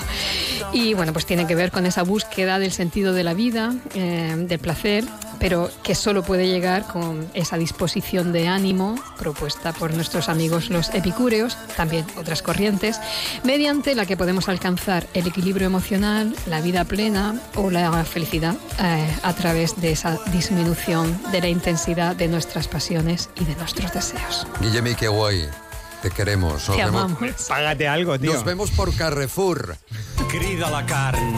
Y bueno, pues tiene que ver con esa búsqueda del sentido de la vida, eh, del placer, pero que solo puede llegar con esa disposición de ánimo propuesta por nuestros amigos los epicúreos, también otras corrientes, mediante la que podemos alcanzar el equilibrio emocional, la vida plena o la felicidad eh, a través de esa disminución de la intensidad de nuestras pasiones y de nuestros deseos. Guillemi, qué guay. Te queremos. Nos Te vemos- amamos. Págate algo, tío. Nos vemos por Carrefour. Crida la carn.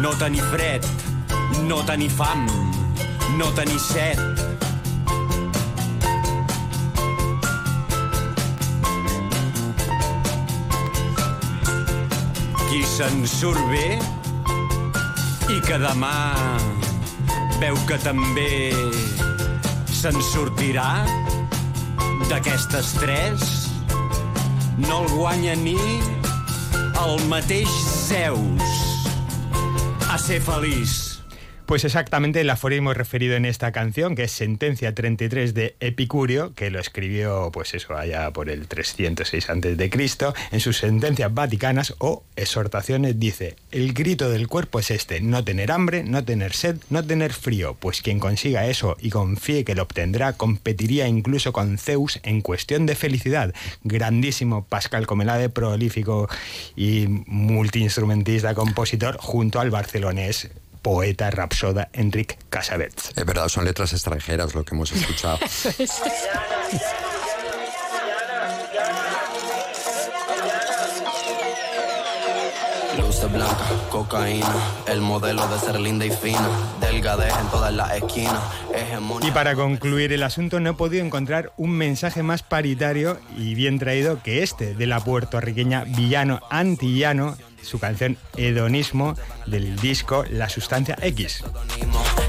No tenir fred, no tenir fam, no tenir set. Qui se'n surt bé i que demà veu que també se'n sortirà d'aquestes tres no el guanya ni el mateix Zeus a ser feliç. Pues exactamente el aforismo referido en esta canción, que es Sentencia 33 de Epicurio, que lo escribió, pues eso, allá por el 306 a.C., en sus sentencias vaticanas o exhortaciones dice, el grito del cuerpo es este, no tener hambre, no tener sed, no tener frío, pues quien consiga eso y confíe que lo obtendrá, competiría incluso con Zeus en cuestión de felicidad. Grandísimo Pascal Comelade, prolífico y multiinstrumentista, compositor, junto al barcelonés poeta rapsoda Enric Casabets. Es verdad, son letras extranjeras lo que hemos escuchado. Luces blancas, cocaína, el modelo de ser linda y fina, delgadez en todas las esquinas, hegemonía. Y para concluir el asunto, no he podido encontrar un mensaje más paritario y bien traído que este de la puertorriqueña Villano Antillano, su canción Hedonismo del disco La Sustancia X.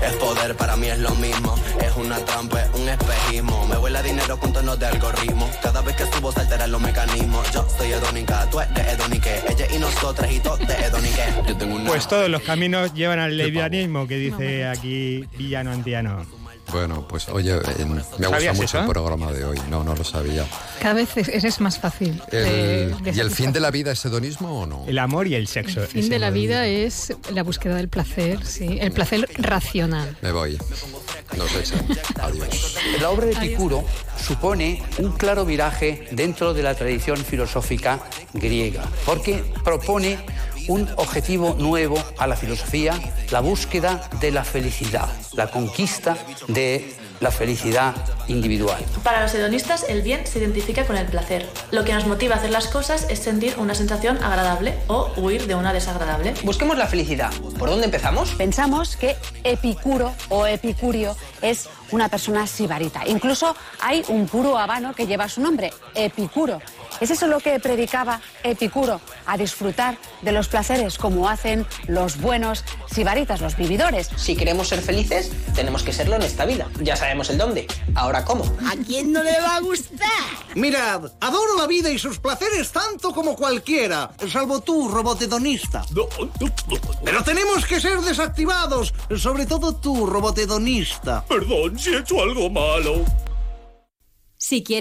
Es poder, para mí es lo mismo. Es una trampa, es un espejismo. Me vuela dinero con tonos de algoritmo. Cada vez que subo se alteran los mecanismos. Yo soy hedónica, tú eres hedonique. Ella y nosotras y todos de hedonique. Yo tengo una... Pues todos los caminos llevan al lesbianismo que dice aquí Villano Antillano. Bueno, pues oye, eh, me gusta ¿Sabías mucho eso? el programa de hoy. No, no lo sabía. Cada vez es, es más fácil. El- de- de ¿Y el fin de la vida es hedonismo o no? El amor y el sexo. El fin de la vida es la búsqueda del placer, sí, el placer racional. Me voy. Nos echan. Adiós. La obra de Epicuro supone un claro viraje dentro de la tradición filosófica griega, porque propone un objetivo nuevo a la filosofía, la búsqueda de la felicidad, la conquista de la felicidad individual. Para los hedonistas, el bien se identifica con el placer. Lo que nos motiva a hacer las cosas es sentir una sensación agradable o huir de una desagradable. Busquemos la felicidad. ¿Por dónde empezamos? Pensamos que Epicuro o Epicurio es una persona sibarita. Incluso hay un puro habano que lleva su nombre, Epicuro. ¿Es eso lo que predicaba Epicuro? A disfrutar de los placeres como hacen los buenos sibaritas, los vividores. Si queremos ser felices, tenemos que serlo en esta vida. Ya sabemos el dónde. Ahora, ¿cómo? ¿A quién no le va a gustar? Mirad, adoro la vida y sus placeres tanto como cualquiera, salvo tú, robot hedonista. Pero tenemos que ser desactivados, sobre todo tú, robot hedonista. Perdón si he hecho algo malo. Si quieres